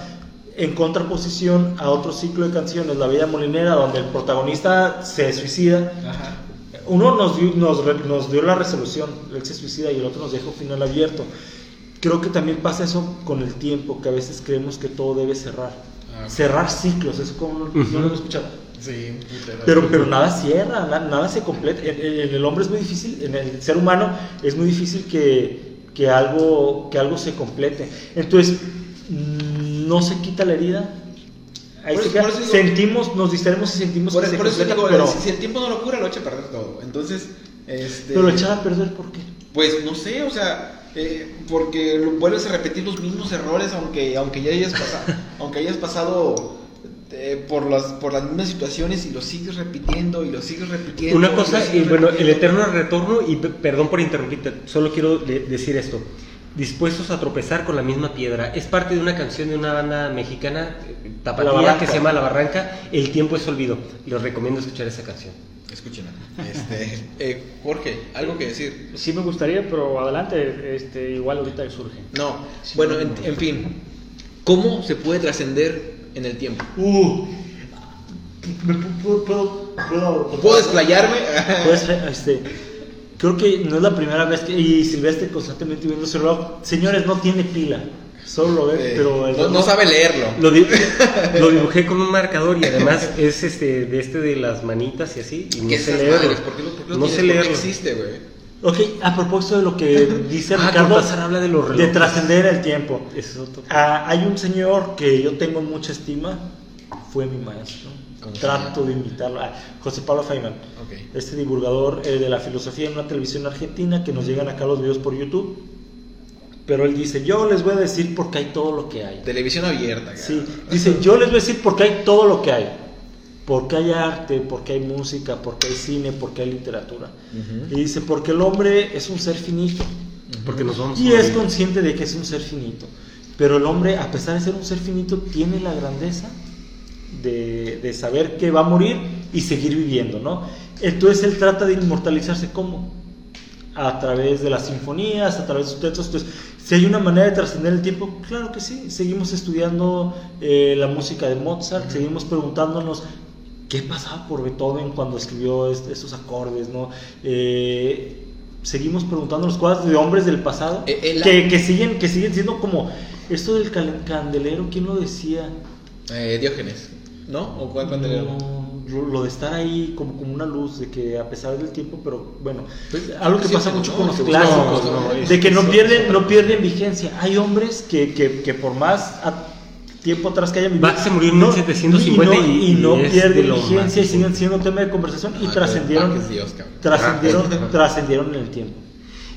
D: En contraposición a otro ciclo de canciones, La Vida Molinera, donde el protagonista se suicida,
C: Ajá.
D: uno nos dio, nos, nos dio la resolución, él se suicida y el otro nos deja un final abierto. Creo que también pasa eso con el tiempo, que a veces creemos que todo debe cerrar.
C: Ah,
D: cerrar ciclos, eso como no, no lo he escuchado.
C: Sí,
D: Pero, pero nada cierra, na- nada, se completa. En, el hombre es muy difícil, en el ser humano es muy difícil que, que, algo, que algo se complete. Entonces, mm, no se quita la herida. Ahí
C: Por
D: se
C: eso-
D: queda.
C: por eso digo-
D: sentimos, nos distraemos y sentimos
C: Por,
D: que se
C: por eso
D: completa,
C: digo,
D: pero,
C: si, si el tiempo no lo cura, lo echa a perder todo. Entonces, este.
D: pero echar a perder, ¿por qué?
C: Pues no sé, o sea, eh, porque lo- vuelves a repetir los mismos errores aunque, aunque ya hayas pasado, *laughs* aunque hayas pasado eh, por, las, por las mismas situaciones y lo sigues repitiendo y lo sigues repitiendo.
B: Una cosa, y bueno, el eterno retorno, y pe- perdón por interrumpirte, solo quiero de- decir esto. Dispuestos a tropezar con la misma piedra. Es parte de una canción de una banda mexicana, eh, tapatía, que se llama La Barranca. El tiempo es olvido. Les recomiendo escuchar esa canción.
C: Escúchenla. Este, *laughs* eh, Jorge, algo que decir.
A: Sí me gustaría, pero adelante, este, igual ahorita surge.
C: No, bueno, en, en fin, ¿cómo se puede trascender en el tiempo?
D: Uh, ¿me pu- puedo, puedo, puedo,
C: ¿Puedo desplayarme?
D: Este, creo que no es la primera vez que. Y Silvestre constantemente viendo su reloj. Señores, no tiene pila. Solo lo ve,
C: Eh,
D: pero. el
C: no, no sabe leerlo.
B: Lo, di- *laughs* lo dibujé con un marcador y además es este de este de las manitas y así. Y no
C: ¿Qué
B: sé
C: esas
B: leerlo.
C: madres? ¿Por qué lo, por qué lo
B: no
C: tienes?
B: sé
C: ¿Por qué
B: leerlo.
C: existe, güey?
D: Ok, a propósito de lo que *laughs* dice
B: Ah,
D: Ricardo.
B: Cortázar habla de los
D: De trascender el tiempo.
B: Ese es otro.
D: Ah, hay un señor que yo tengo mucha estima. Fue mi maestro.
C: ¿Cómo se
D: Trato de imitarlo. Ah, José Pablo Feynman.
C: Ok.
D: Este divulgador eh, de la filosofía en una televisión argentina que nos llegan acá los videos por YouTube. Pero él dice, yo les voy a decir por qué hay todo lo que hay.
C: Televisión abierta.
D: Sí,
C: cabrón.
D: dice, yo les voy a decir por qué hay todo lo que hay. Porque hay arte, porque hay música, porque hay cine, porque hay literatura.
C: Ujú.
D: Y dice, porque el hombre es un ser finito.
B: Porque nos vamos
D: Y es consciente de que es un ser finito. Pero el hombre, a pesar de ser un ser finito, tiene la grandeza de, de saber que va a morir y seguir viviendo, ¿no? Entonces él trata de inmortalizarse ¿cómo? A través de las sinfonías, a través de sus textos. Entonces, si hay una manera de trascender el tiempo, claro que sí. Seguimos estudiando eh, la música de Mozart, seguimos preguntándonos qué pasaba por Beethoven cuando escribió est- estos acordes, ¿no? Eh, seguimos preguntándonos cosas de hombres del pasado
C: Eh, el-
D: que, que siguen, que siguen siendo como esto del candelero, ¿quién lo decía?
C: Eh, Diógenes, ¿no? ¿O cuál candelero?
D: No, lo, de estar ahí como, como una luz, de que a pesar del tiempo, pero bueno,
C: Pues,
D: algo que pasa mucho con los clásicos, de que no pierden, no pierden vigencia. Hay hombres que, que, que por más a- tiempo atrás que hayan vivido,
B: Bach se murió en
D: no-
B: 1750
D: y, no,
B: y-
D: y no
B: y es de
D: pierden
B: lo
D: vigencia y siguen siendo tema de conversación y
C: Ah,
D: trascendieron,
C: Dios, cabrón.
D: trascendieron,
B: Ah.
D: trascendieron en el tiempo.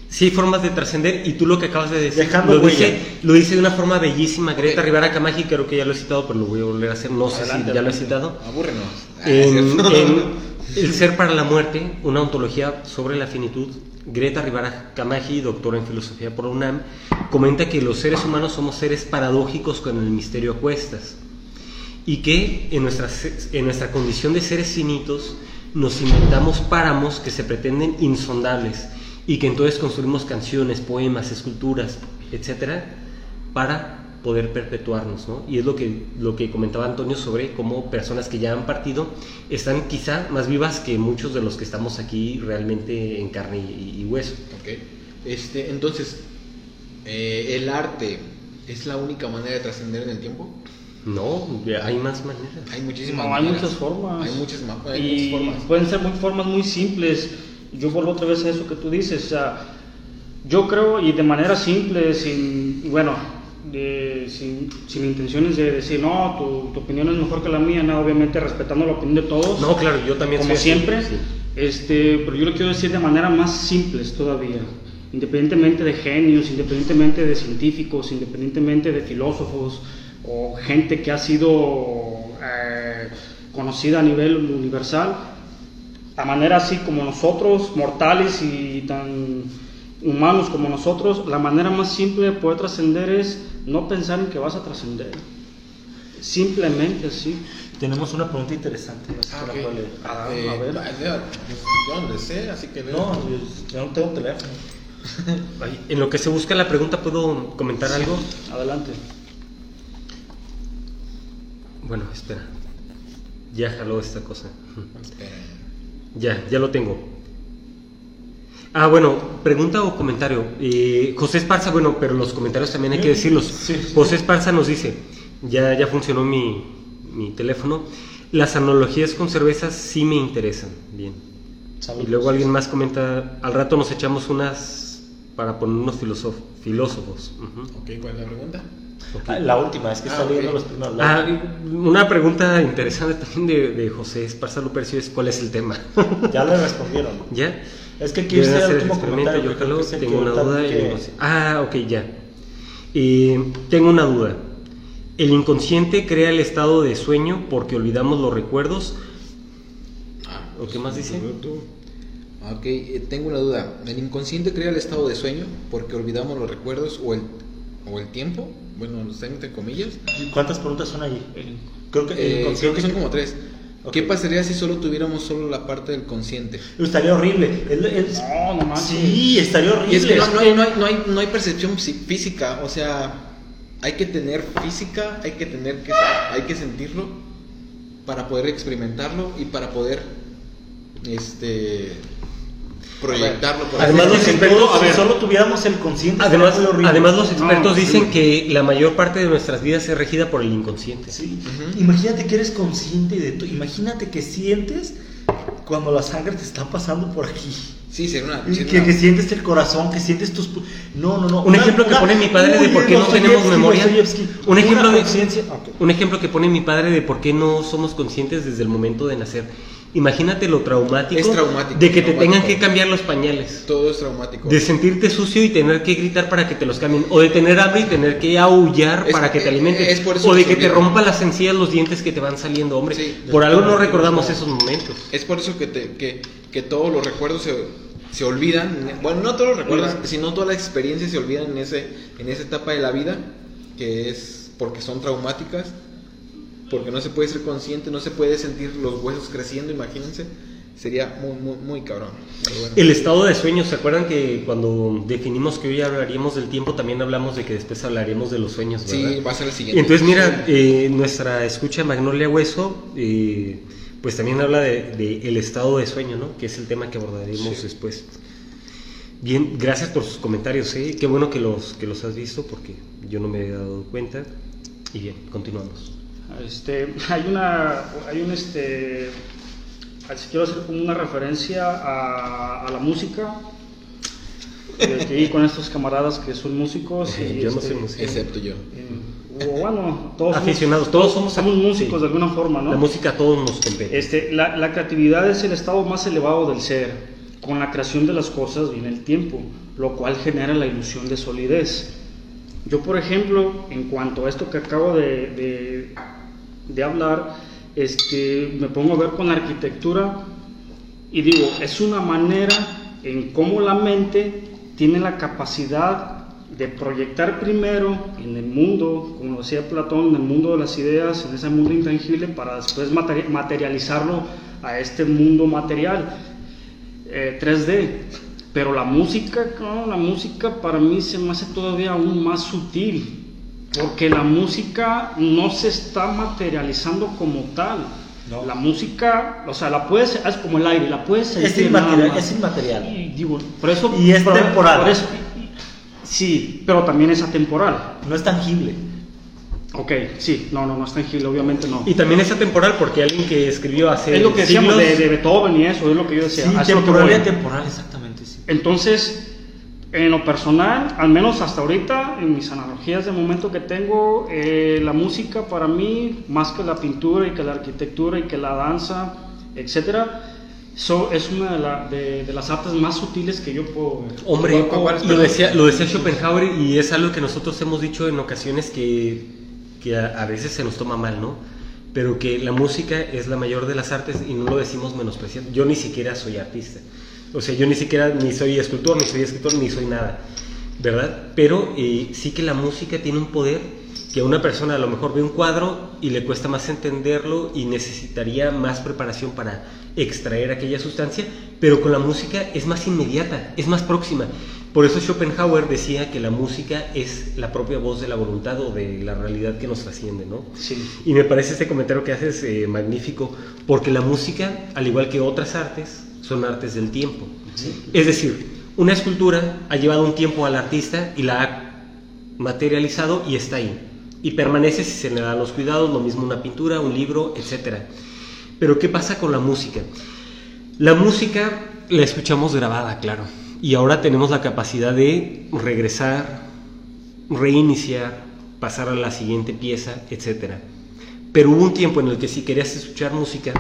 B: Sí, hay formas de trascender y tú lo que acabas de decir
D: Dejando
B: lo
D: huella.
B: dice, lo dice de una forma bellísima Greta. Rivera Camaji, creo que ya lo he citado, pero lo voy a volver a hacer, no sé
A: Adelante,
B: si ya lo he citado.
C: Abúrrenos. Ah,
B: En, en *laughs* El ser para la muerte, una ontología sobre la finitud, Greta Rivera Camaji, doctora en filosofía por UNAM, comenta que los seres humanos somos seres paradójicos con el misterio a cuestas y que en nuestra, en nuestra condición de seres finitos nos inventamos páramos que se pretenden insondables y que entonces construimos canciones, poemas, esculturas, etcétera, para poder perpetuarnos, ¿no? Y es lo que, lo que comentaba Antonio sobre cómo personas que ya han partido están quizá más vivas que muchos de los que estamos aquí realmente en carne y, y hueso.
C: Ok. Este, entonces, eh, ¿el arte es la única manera de trascender en el tiempo?
B: No, hay más maneras.
C: Hay muchísimas
A: No, hay
C: maneras.
A: muchas formas.
C: Hay muchas, ma- hay
A: y
C: muchas formas.
A: pueden ser muy formas muy simples. Yo vuelvo otra vez a eso que tú dices. O sea, yo creo, y de manera simple, sin, bueno, de- sin, sin intenciones de decir, no, tu, tu opinión es mejor que la mía, no, obviamente respetando la opinión de todos.
B: No, claro, yo también
A: como
B: soy así,
A: siempre.
B: sí.
A: Este, pero yo lo quiero decir de manera más simples todavía. Independientemente de genios, independientemente de científicos, independientemente de filósofos o gente que ha sido eh, conocida a nivel universal, a manera así como nosotros, mortales y tan humanos como nosotros, la manera más simple de poder trascender es no pensar en que vas a trascender. Simplemente así.
D: Tenemos una pregunta interesante. no sé si
C: Ah,
D: leer.
A: Ah,
C: Eh,
A: a ver.
C: ah, pues, yo no le sé, así que leo.
D: No, yo, no tengo teléfono. *laughs*
B: En lo que se busca la pregunta, ¿puedo comentar algo?
A: Adelante.
B: Bueno, espera. Ya jaló esta cosa. Ya, ya lo tengo. Ah, bueno, pregunta o comentario. Eh, José Esparza, bueno, pero los comentarios también hay que decirlos.
D: Sí, sí.
B: José Esparza nos dice, Ya, ya funcionó mi, mi teléfono. Las analogías con cervezas sí me interesan. Bien.
D: Salud.
B: Y luego alguien más comenta, al rato nos echamos unas para ponernos filosof- filósofos. Ujú.
C: Ok, ¿cuál es la pregunta?
D: Ah, La última, es que
C: Ah,
D: está leyendo los primeros.
B: Ah, una pregunta interesante también de, de José Esparza Lupercio es ¿cuál es el tema?
D: Ya le respondieron. *laughs*
B: ¿Ya?
D: Es que aquí está el
B: hacer
D: último comentario.
B: yo
D: que creo que
B: tengo una duda.
D: que-.
B: Ah, ok, ya. Eh, tengo una duda. ¿El inconsciente crea el estado de sueño porque olvidamos los recuerdos?
C: Ah,
B: ¿O qué más dice?
C: Ok, eh, tengo una duda. ¿El inconsciente crea el estado de sueño porque olvidamos los recuerdos o el, o el tiempo? Bueno, entre comillas.
D: ¿Cuántas preguntas son allí? Creo que el
C: Eh, creo que son como tres. ¿Qué pasaría si solo tuviéramos solo la parte del consciente?
D: Estaría horrible. El- el-
A: No, no manches.
D: Sí, estaría horrible.
C: Y es que no, no hay, no, hay, no, hay, no hay percepción física, o sea, hay que tener física, hay que tener que, hay que sentirlo para poder experimentarlo y para poder este proyectarlo. por
B: Además, los expertos-
D: a ver, solo tuviéramos el consciente.
B: Además,
D: horrible.
B: además los expertos
A: No,
B: dicen
A: sí.
B: que la mayor parte de nuestras vidas es regida por el inconsciente.
D: Sí.
C: Ujú.
D: Imagínate que eres consciente de todo. Imagínate que sientes cuando la sangre te está pasando por aquí.
C: Sí, sería una, sería
D: Que,
C: una-
D: que sientes el corazón, que sientes tus... No, no, no.
B: Un ejemplo que pone mi padre de por qué no tenemos memoria. Un ejemplo, de,
D: conciencia.
B: un ejemplo que pone mi padre de por qué no somos conscientes desde el momento de nacer. Imagínate lo traumático, de que te tengan que cambiar los pañales.
C: todo es traumático.
B: De sentirte sucio y tener que gritar para que te los cambien. O de tener hambre y tener que aullar
C: Es-
B: para que te
C: eh,
B: alimenten.
C: es por eso
B: o de que te rompa las encías los dientes que te van saliendo, hombre.
C: Sí.
B: Por algo no recordamos esos momentos.
C: Es por eso que, te- que, que todos los recuerdos se, se olvidan. Bueno, no todos los recuerdos, sino todas las experiencias se olvidan en, ese, en esa etapa de la vida, que es porque son traumáticas, porque no se puede ser consciente, no se puede sentir los huesos creciendo, imagínense. Sería muy, muy, muy cabrón. Bueno.
B: El estado de sueño, ¿se acuerdan que cuando definimos que hoy hablaríamos del tiempo, también hablamos de que después hablaríamos de los sueños, ¿verdad?
C: Sí, va a ser el siguiente.
B: entonces, mira, eh, nuestra escucha Magnolia Hueso, eh, pues también habla de, de el estado de sueño, ¿no? Que es el tema que abordaremos
C: Sí.
B: después. Bien, gracias por sus comentarios, ¿eh? Qué bueno que los, que los has visto porque yo no me había dado cuenta. Y bien, continuamos.
A: Este, *laughs* hay una, hay un este, si quiero hacer como una referencia a, a la música, que con estos camaradas que son músicos. y,
B: Yo no
A: este,
B: soy músico.
C: Excepto yo.
A: eh, o bueno, todos somos-
B: Aficionados, todos somos-
A: somos músicos
B: sí.
A: de alguna forma, ¿no?
B: La música a todos nos compete.
A: Este, la, la creatividad es el estado más elevado del ser. Con la creación de las cosas viene el tiempo, lo cual genera la ilusión de solidez. Yo, por ejemplo, en cuanto a esto que acabo de, de- de hablar, este, me pongo a ver con la arquitectura y digo, es una manera en cómo la mente tiene la capacidad de proyectar primero en el mundo, como decía Platón, en el mundo de las ideas, en ese mundo intangible, para después materi- materializarlo a este mundo material, eh, 3D. Pero la música, la música para mí se me hace todavía aún más sutil, porque la música no se está materializando como tal.
D: No.
A: La música, o sea, la puedes, es como el aire, la puedes
D: Es
A: sentir nada
D: inmaterial,
A: más.
D: es inmaterial.
A: Y digo, por eso,
D: Y es
A: por-
D: temporal.
A: por eso- sí, pero también es atemporal.
D: No es tangible.
A: Ok, sí, no, no, no es tangible, obviamente no.
B: Y también es atemporal porque alguien que escribió hace
A: es lo que decíamos
B: siglos-
A: de, de Beethoven y eso, es lo que yo decía.
D: Sí,
A: es
D: temporal y atemporal, exactamente. Sí.
A: Entonces, en lo personal, al menos hasta ahorita, en mis analogías de momento que tengo, eh, la música para mí, más que la pintura y que la arquitectura y que la danza, etcétera, so- es una de, la- de- de las artes más sutiles que yo puedo ver.
B: Hombre,
C: ¿Cuál- cuál- cuál es,
B: lo decía, lo decía Schopenhauer y es algo que nosotros hemos dicho en ocasiones que, que a, a veces se nos toma mal, ¿no? Pero que la música es la mayor de las artes y no lo decimos menospreciando. Yo ni siquiera soy artista. O sea, yo ni siquiera ni soy escultor, ni soy escritor, ni soy nada, ¿verdad? Pero eh, sí que la música tiene un poder que a una persona a lo mejor ve un cuadro y le cuesta más entenderlo y necesitaría más preparación para extraer aquella sustancia, pero con la música es más inmediata, es más próxima. Por eso Schopenhauer decía que la música es la propia voz de la voluntad o de la realidad que nos trasciende, ¿no?
A: Sí.
B: Y me parece este comentario que haces eh, magnífico, porque la música, al igual que otras artes, son artes del tiempo. Es decir, una escultura ha llevado un tiempo al artista y la ha materializado y está ahí. y permanece si se le dan los cuidados, lo mismo una pintura, un libro, etc. Pero ¿qué pasa con la música? La música la escuchamos grabada, claro, y ahora tenemos la capacidad de regresar, reiniciar, pasar a la siguiente pieza, etc. Pero hubo un tiempo en el que si querías escuchar música,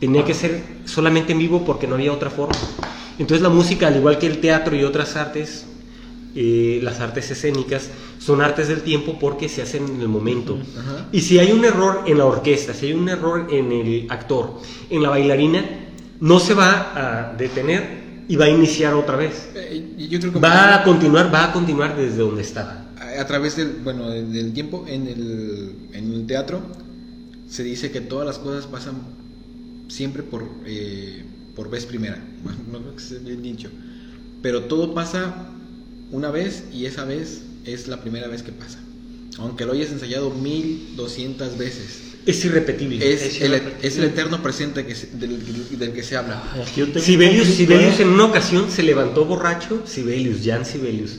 B: tenía que ser solamente en vivo porque no había otra forma. Entonces la música, al igual que el teatro y otras artes, eh, las artes escénicas, son artes del tiempo porque se hacen en el momento. Y si hay un error en la orquesta, si hay un error en el actor, en la bailarina, no se va a detener y va a iniciar otra vez.
C: Eh, yo creo que
B: Va a continuar, va a continuar desde donde estaba.
C: a, a través del, bueno, del del tiempo en el, en el teatro se dice que todas las cosas pasan siempre por, eh, por vez primera. *laughs* No creo que sea bien dicho. Pero todo pasa una vez y esa vez es la primera vez que pasa. Aunque lo hayas ensayado mil doscientas veces.
B: Es irrepetible.
C: Es,
A: Es
C: el,
A: irrepetible.
C: es el eterno presente que se- del, del que se habla.
D: Un
B: Sibelius, Sibelius
D: ¿eh?
B: en una ocasión se levantó borracho, Sibelius, Jan Sibelius,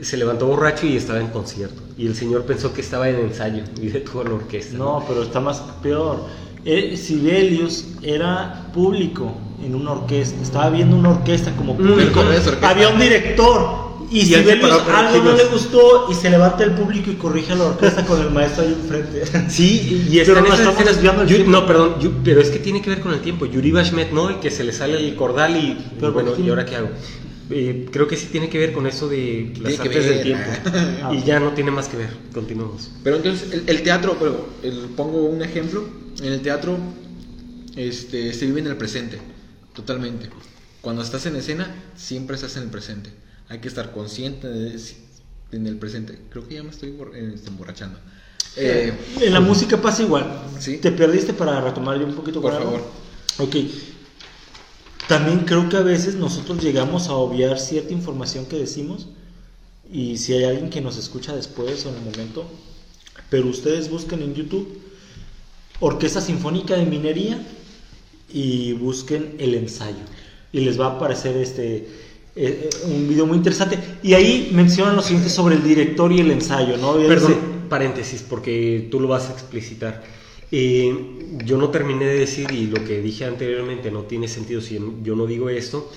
B: se levantó borracho y estaba en concierto. Y el señor pensó que estaba en ensayo y detuvo la orquesta.
D: No, pero está más peor. Eh, Sibelius era público en una orquesta. Estaba viendo una orquesta como público.
C: pero es orquesta.
D: Había un director. Y,
B: Y
D: Sibelius algo no le gustó y se levanta el público y corrige a la orquesta con el maestro ahí enfrente. *laughs*
B: Sí, y
D: Pero
B: están
D: no estamos
B: escenas-
D: desviando el
B: Yu-
D: tiempo.
B: No, perdón, pero es que tiene que ver con el tiempo. Yuri Bashmet, ¿no? El que se le sale el cordal y,
D: Pero
B: bueno. ¿y ahora qué hago? Eh, creo que sí tiene que ver con eso de las
C: Tiene
B: artes del tiempo. *laughs* y ya no tiene más que ver. Continuamos.
C: Pero entonces el, el teatro, pero el- pongo un ejemplo, en el teatro este, se vive en el presente, totalmente. Cuando estás en escena, siempre estás en el presente. Hay que estar consciente de- en el presente. Creo que ya me estoy este, emborrachando. Eh,
D: En la música pasa igual.
C: Sí.
D: Te perdiste para retomar yo un poquito
C: Por
D: con algo?
C: favor.
D: Ok. También creo que a veces nosotros llegamos a obviar cierta información que decimos y si hay alguien que nos escucha después o en el momento, pero ustedes busquen en YouTube Orquesta Sinfónica de Minería y busquen el ensayo y les va a aparecer este eh, eh, un video muy interesante y ahí mencionan lo siguiente sobre el director y el ensayo, ¿no?
B: Perdón, paréntesis, porque tú lo vas a explicitar. Eh, yo no terminé de decir, y lo que dije anteriormente no tiene sentido si yo no digo esto,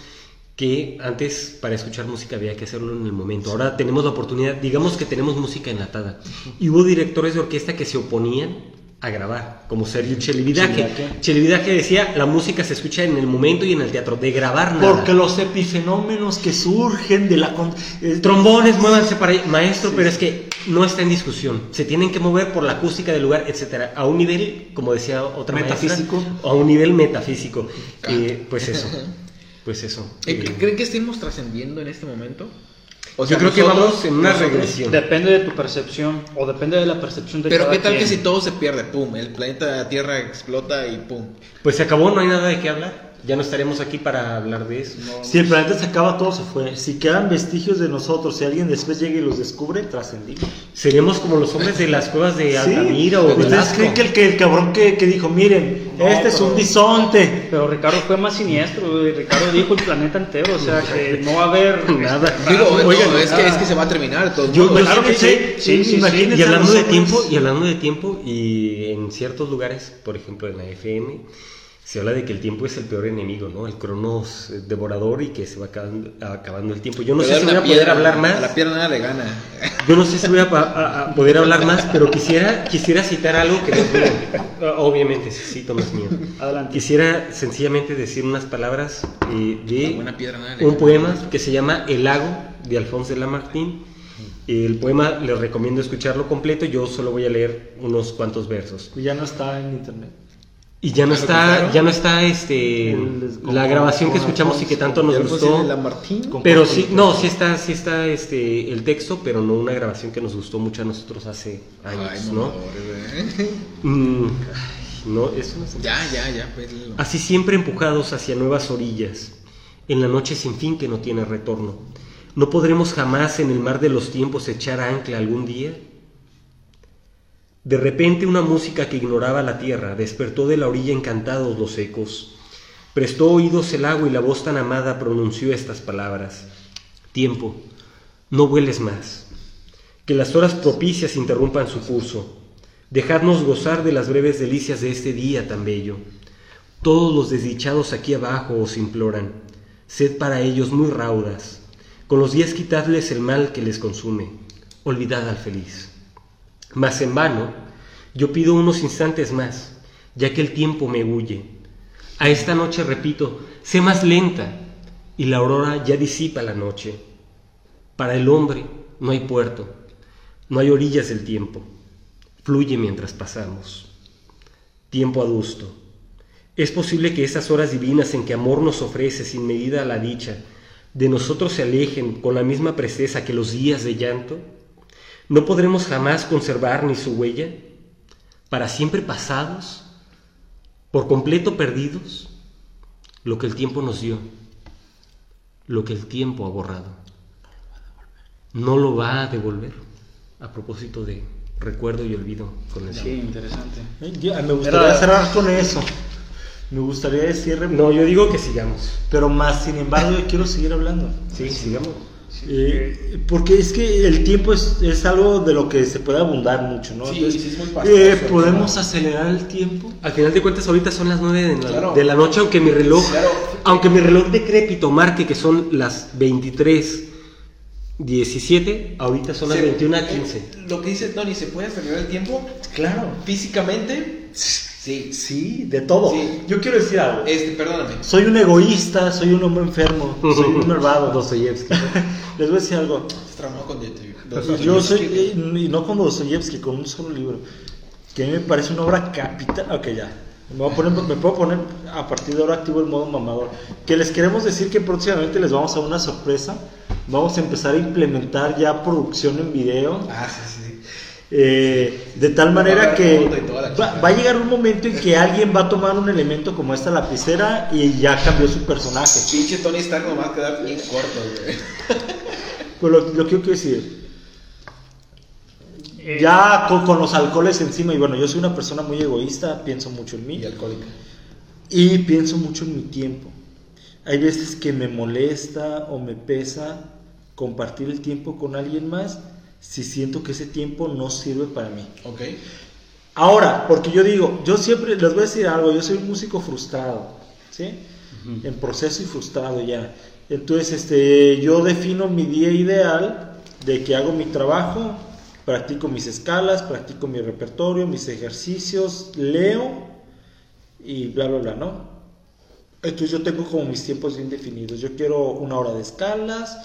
B: que antes para escuchar música había que hacerlo en el momento. Ahora tenemos la oportunidad, digamos que tenemos música enlatada. Y hubo directores de orquesta que se oponían a grabar, como Sergio. Chelividache.
D: Chelividache
B: decía, la música se escucha en el momento y en el teatro, de grabar nada.
D: Porque los epifenómenos que surgen de la... eh,
B: Trombones, muévanse para ahí. Maestro, pero es que no está en discusión. Se tienen que mover por la acústica del lugar, etcétera. A un nivel, como decía otra maestra,
D: Metafísico.
B: a un nivel metafísico. Eh, pues eso. Pues eso.
C: ¿Creen que estemos trascendiendo en este momento? O
B: yo creo que vamos en una regresión.
A: Depende de tu percepción o depende de la percepción de
C: Pero
A: cada
C: qué tal que si todo se pierde, pum, el planeta Tierra explota y pum.
B: Pues se acabó, no hay nada de qué hablar. Ya no estaremos aquí para hablar de eso.
D: Si el planeta se acaba, todo se fue. Si quedan vestigios de nosotros, si alguien después llega y los descubre, trascendimos.
B: Seremos como los hombres de las cuevas de Altamira o de
D: ¿Ustedes creen que el, que el cabrón que, que dijo, miren,
A: No,
D: este es un bisonte?
A: Pero Ricardo fue más siniestro. Ricardo dijo el planeta entero, o sea que no va a haber *laughs*
B: Nada.
C: Digo, no,
B: Oigan,
C: es, que, es que se va a terminar
B: Yo-.
A: Claro que sí, sí, sí,
B: Y hablando de tiempo, y hablando de tiempo, y en ciertos lugares, por ejemplo en la FM, se habla de que el tiempo es el peor enemigo, ¿no? El cronos eh, devorador y que se va acabando, acabando el tiempo. Yo no
C: Pero
B: sé si voy a poder hablar
C: A la
B: más.
C: piedra nada le gana.
B: Yo no sé si voy a, a- a poder hablar más, pero quisiera, quisiera citar algo que no es mío. Obviamente, sí, cito no es mío.
A: Adelante.
B: Quisiera sencillamente decir unas palabras eh, de
C: piedra nada
B: un
C: gana.
B: poema que se llama El lago de Alphonse de Lamartine. El poema les recomiendo escucharlo completo, yo solo voy a leer unos cuantos versos.
D: Ya no está en internet.
B: Y ya no
C: ¿Ya lo
B: está, ya no está este
D: El-
B: la grabación que escuchamos y que tanto nos gustó.
C: la Martín.
B: Pero sí, no, sí está, sí está este el texto, pero no una grabación que nos gustó mucho a nosotros hace años,
C: Ay,
B: ¿no?
C: mamadores, güey.
B: Mm, ay, no, eso no es-
C: Ya, ya, ya, pues.
B: Así siempre empujados hacia nuevas orillas, en la noche sin fin que no tiene retorno. ¿No podremos jamás en el mar de los tiempos echar ancla algún día? De repente una música que ignoraba la tierra despertó de la orilla encantados los ecos. Prestó oídos el agua y la voz tan amada pronunció estas palabras. Tiempo, no vueles más. Que las horas propicias interrumpan su curso. Dejadnos gozar de las breves delicias de este día tan bello. Todos los desdichados aquí abajo os imploran. Sed para ellos muy raudas. Con los días quitadles el mal que les consume. Olvidad al feliz. Mas en vano, yo pido unos instantes más, ya que el tiempo me huye. A esta noche, repito, sé más lenta, y la aurora ya disipa la noche. Para el hombre no hay puerto, no hay orillas del tiempo. Fluye mientras pasamos. Tiempo adusto. Es posible que esas horas divinas en que amor nos ofrece sin medida la dicha, de nosotros se alejen con la misma presteza que los días de llanto. ¿No podremos jamás conservar ni su huella? ¿Para siempre pasados? ¿Por completo perdidos? Lo que el tiempo nos dio, lo que el tiempo ha borrado. No lo va a devolver. A propósito de recuerdo y olvido con el
A: Sí, interesante.
D: Eh, yo- me gustaría
A: Era-
D: cerrar con eso. Me gustaría decir,
B: No, yo digo que sigamos.
D: pero más, sin embargo, yo quiero seguir hablando.
B: Sí, sigamos.
D: Eh, porque es que el tiempo es, es algo de lo que se puede abundar mucho, ¿no?
C: Sí,
D: Entonces,
C: sí, es muy pastoso
D: eh,
C: el
D: ¿Podemos acelerar el tiempo?
B: Al final de cuentas, ahorita son las 9 de la,
C: Claro.
B: de la noche, aunque mi reloj,
C: Claro.
B: aunque mi reloj decrépito marque que son las 23, 17, ahorita son las
C: Se-
B: 21 a 15.
C: Lo que dice Tony, ¿se puede acelerar el tiempo?
D: Claro.
C: Físicamente, sí.
D: Sí, de todo.
C: Sí.
D: Yo quiero decir algo.
C: Este, perdóname.
D: Soy un egoísta, soy un hombre enfermo, soy un malvado.
B: Dostoyevsky. *laughs*
D: Les voy a decir algo.
C: Traumado con
D: Yo soy, y no con Dostoyevsky, con un solo libro, que a mí me parece una obra capital. Ok, ya. Me, voy a poner, me puedo poner a partir de ahora activo el modo mamador. Que les queremos decir que próximamente les vamos a dar una sorpresa. Vamos a empezar a implementar ya producción en video.
C: Ah, sí, sí.
D: Eh, de tal manera que va, a llegar un momento en que alguien va a tomar un elemento como esta lapicera y ya cambió su personaje.
C: Pinche Tony Stark nomás quedar bien corto. *laughs*
D: Pues lo, lo que yo quiero decir, ya con, con los alcoholes encima, y bueno, yo soy una persona muy egoísta, pienso mucho en mí
C: Y alcohólica.
D: y pienso mucho en mi tiempo. Hay veces que me molesta o me pesa compartir el tiempo con alguien más si siento que ese tiempo no sirve para mí.
C: Ok.
D: Ahora, porque yo digo, yo siempre les voy a decir algo, yo soy un músico frustrado, ¿sí? En proceso y frustrado ya. Entonces, este, yo defino mi día ideal de que hago mi trabajo, practico mis escalas, practico mi repertorio, mis ejercicios, leo y bla, bla, bla, ¿no? Entonces yo tengo como mis tiempos bien definidos. Yo quiero una hora de escalas,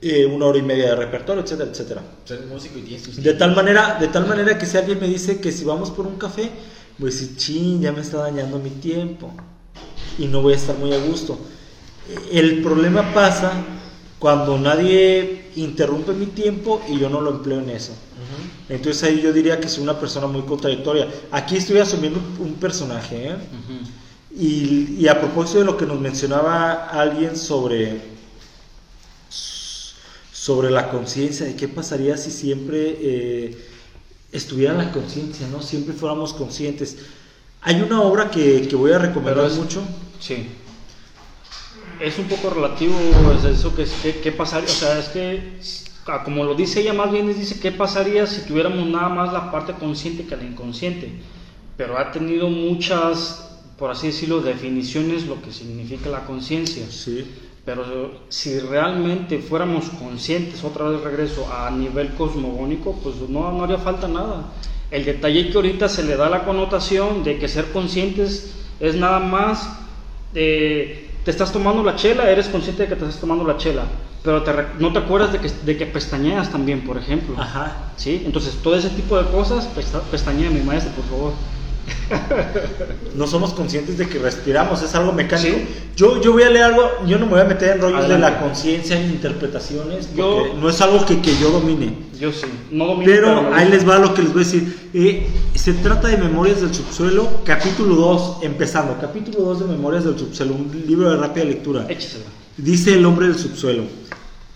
D: eh, una hora y media de repertorio, etcétera, etcétera.
C: Músico y tienes tus
D: De tal manera, de tal manera que si alguien me dice que si vamos por un café, voy a decir, chin, ya me está dañando mi tiempo y no voy a estar muy a gusto. El problema pasa cuando nadie interrumpe mi tiempo y yo no lo empleo en eso. Entonces ahí yo diría que soy una persona muy contradictoria. Aquí estoy asumiendo un personaje, ¿eh? Y, y a propósito de lo que nos mencionaba alguien sobre, sobre la conciencia, de qué pasaría si siempre eh, estuviera la conciencia, ¿no? Siempre fuéramos conscientes. Hay una obra que, que voy a recomendar
A: es-
D: mucho.
A: Sí. Es un poco relativo es eso que, que, qué pasaría, o sea, es que ah, como lo dice ella más bien dice qué pasaría si tuviéramos nada más la parte consciente que la inconsciente, pero ha tenido muchas, por así decirlo, definiciones lo que significa la conciencia.
D: Sí.
A: Pero si realmente fuéramos conscientes, otra vez regreso a nivel cosmogónico, pues no, no haría falta nada. El detalle que ahorita se le da la connotación de que ser conscientes es nada más, eh, te estás tomando la chela, eres consciente de que te estás tomando la chela, pero te no te acuerdas de que, de que pestañeas también, por ejemplo.
D: Ajá.
A: ¿Sí? Entonces, todo ese tipo de cosas, pesta- pestañea mi maestro, por favor. *laughs*
D: No somos conscientes de que respiramos, es algo mecánico.
A: Sí.
D: Yo, yo voy a leer algo, yo no me voy a meter en rollos de la conciencia e interpretaciones,
A: Yo-
D: no es algo que, que yo domine.
A: Yo sí, no domino,
D: Pero ahí les va lo que les voy a decir. Eh, se trata de Memorias del Subsuelo, capítulo 2, empezando. Capítulo 2 de Memorias del Subsuelo, un libro de rápida lectura.
A: Échesela.
D: Dice el hombre del subsuelo.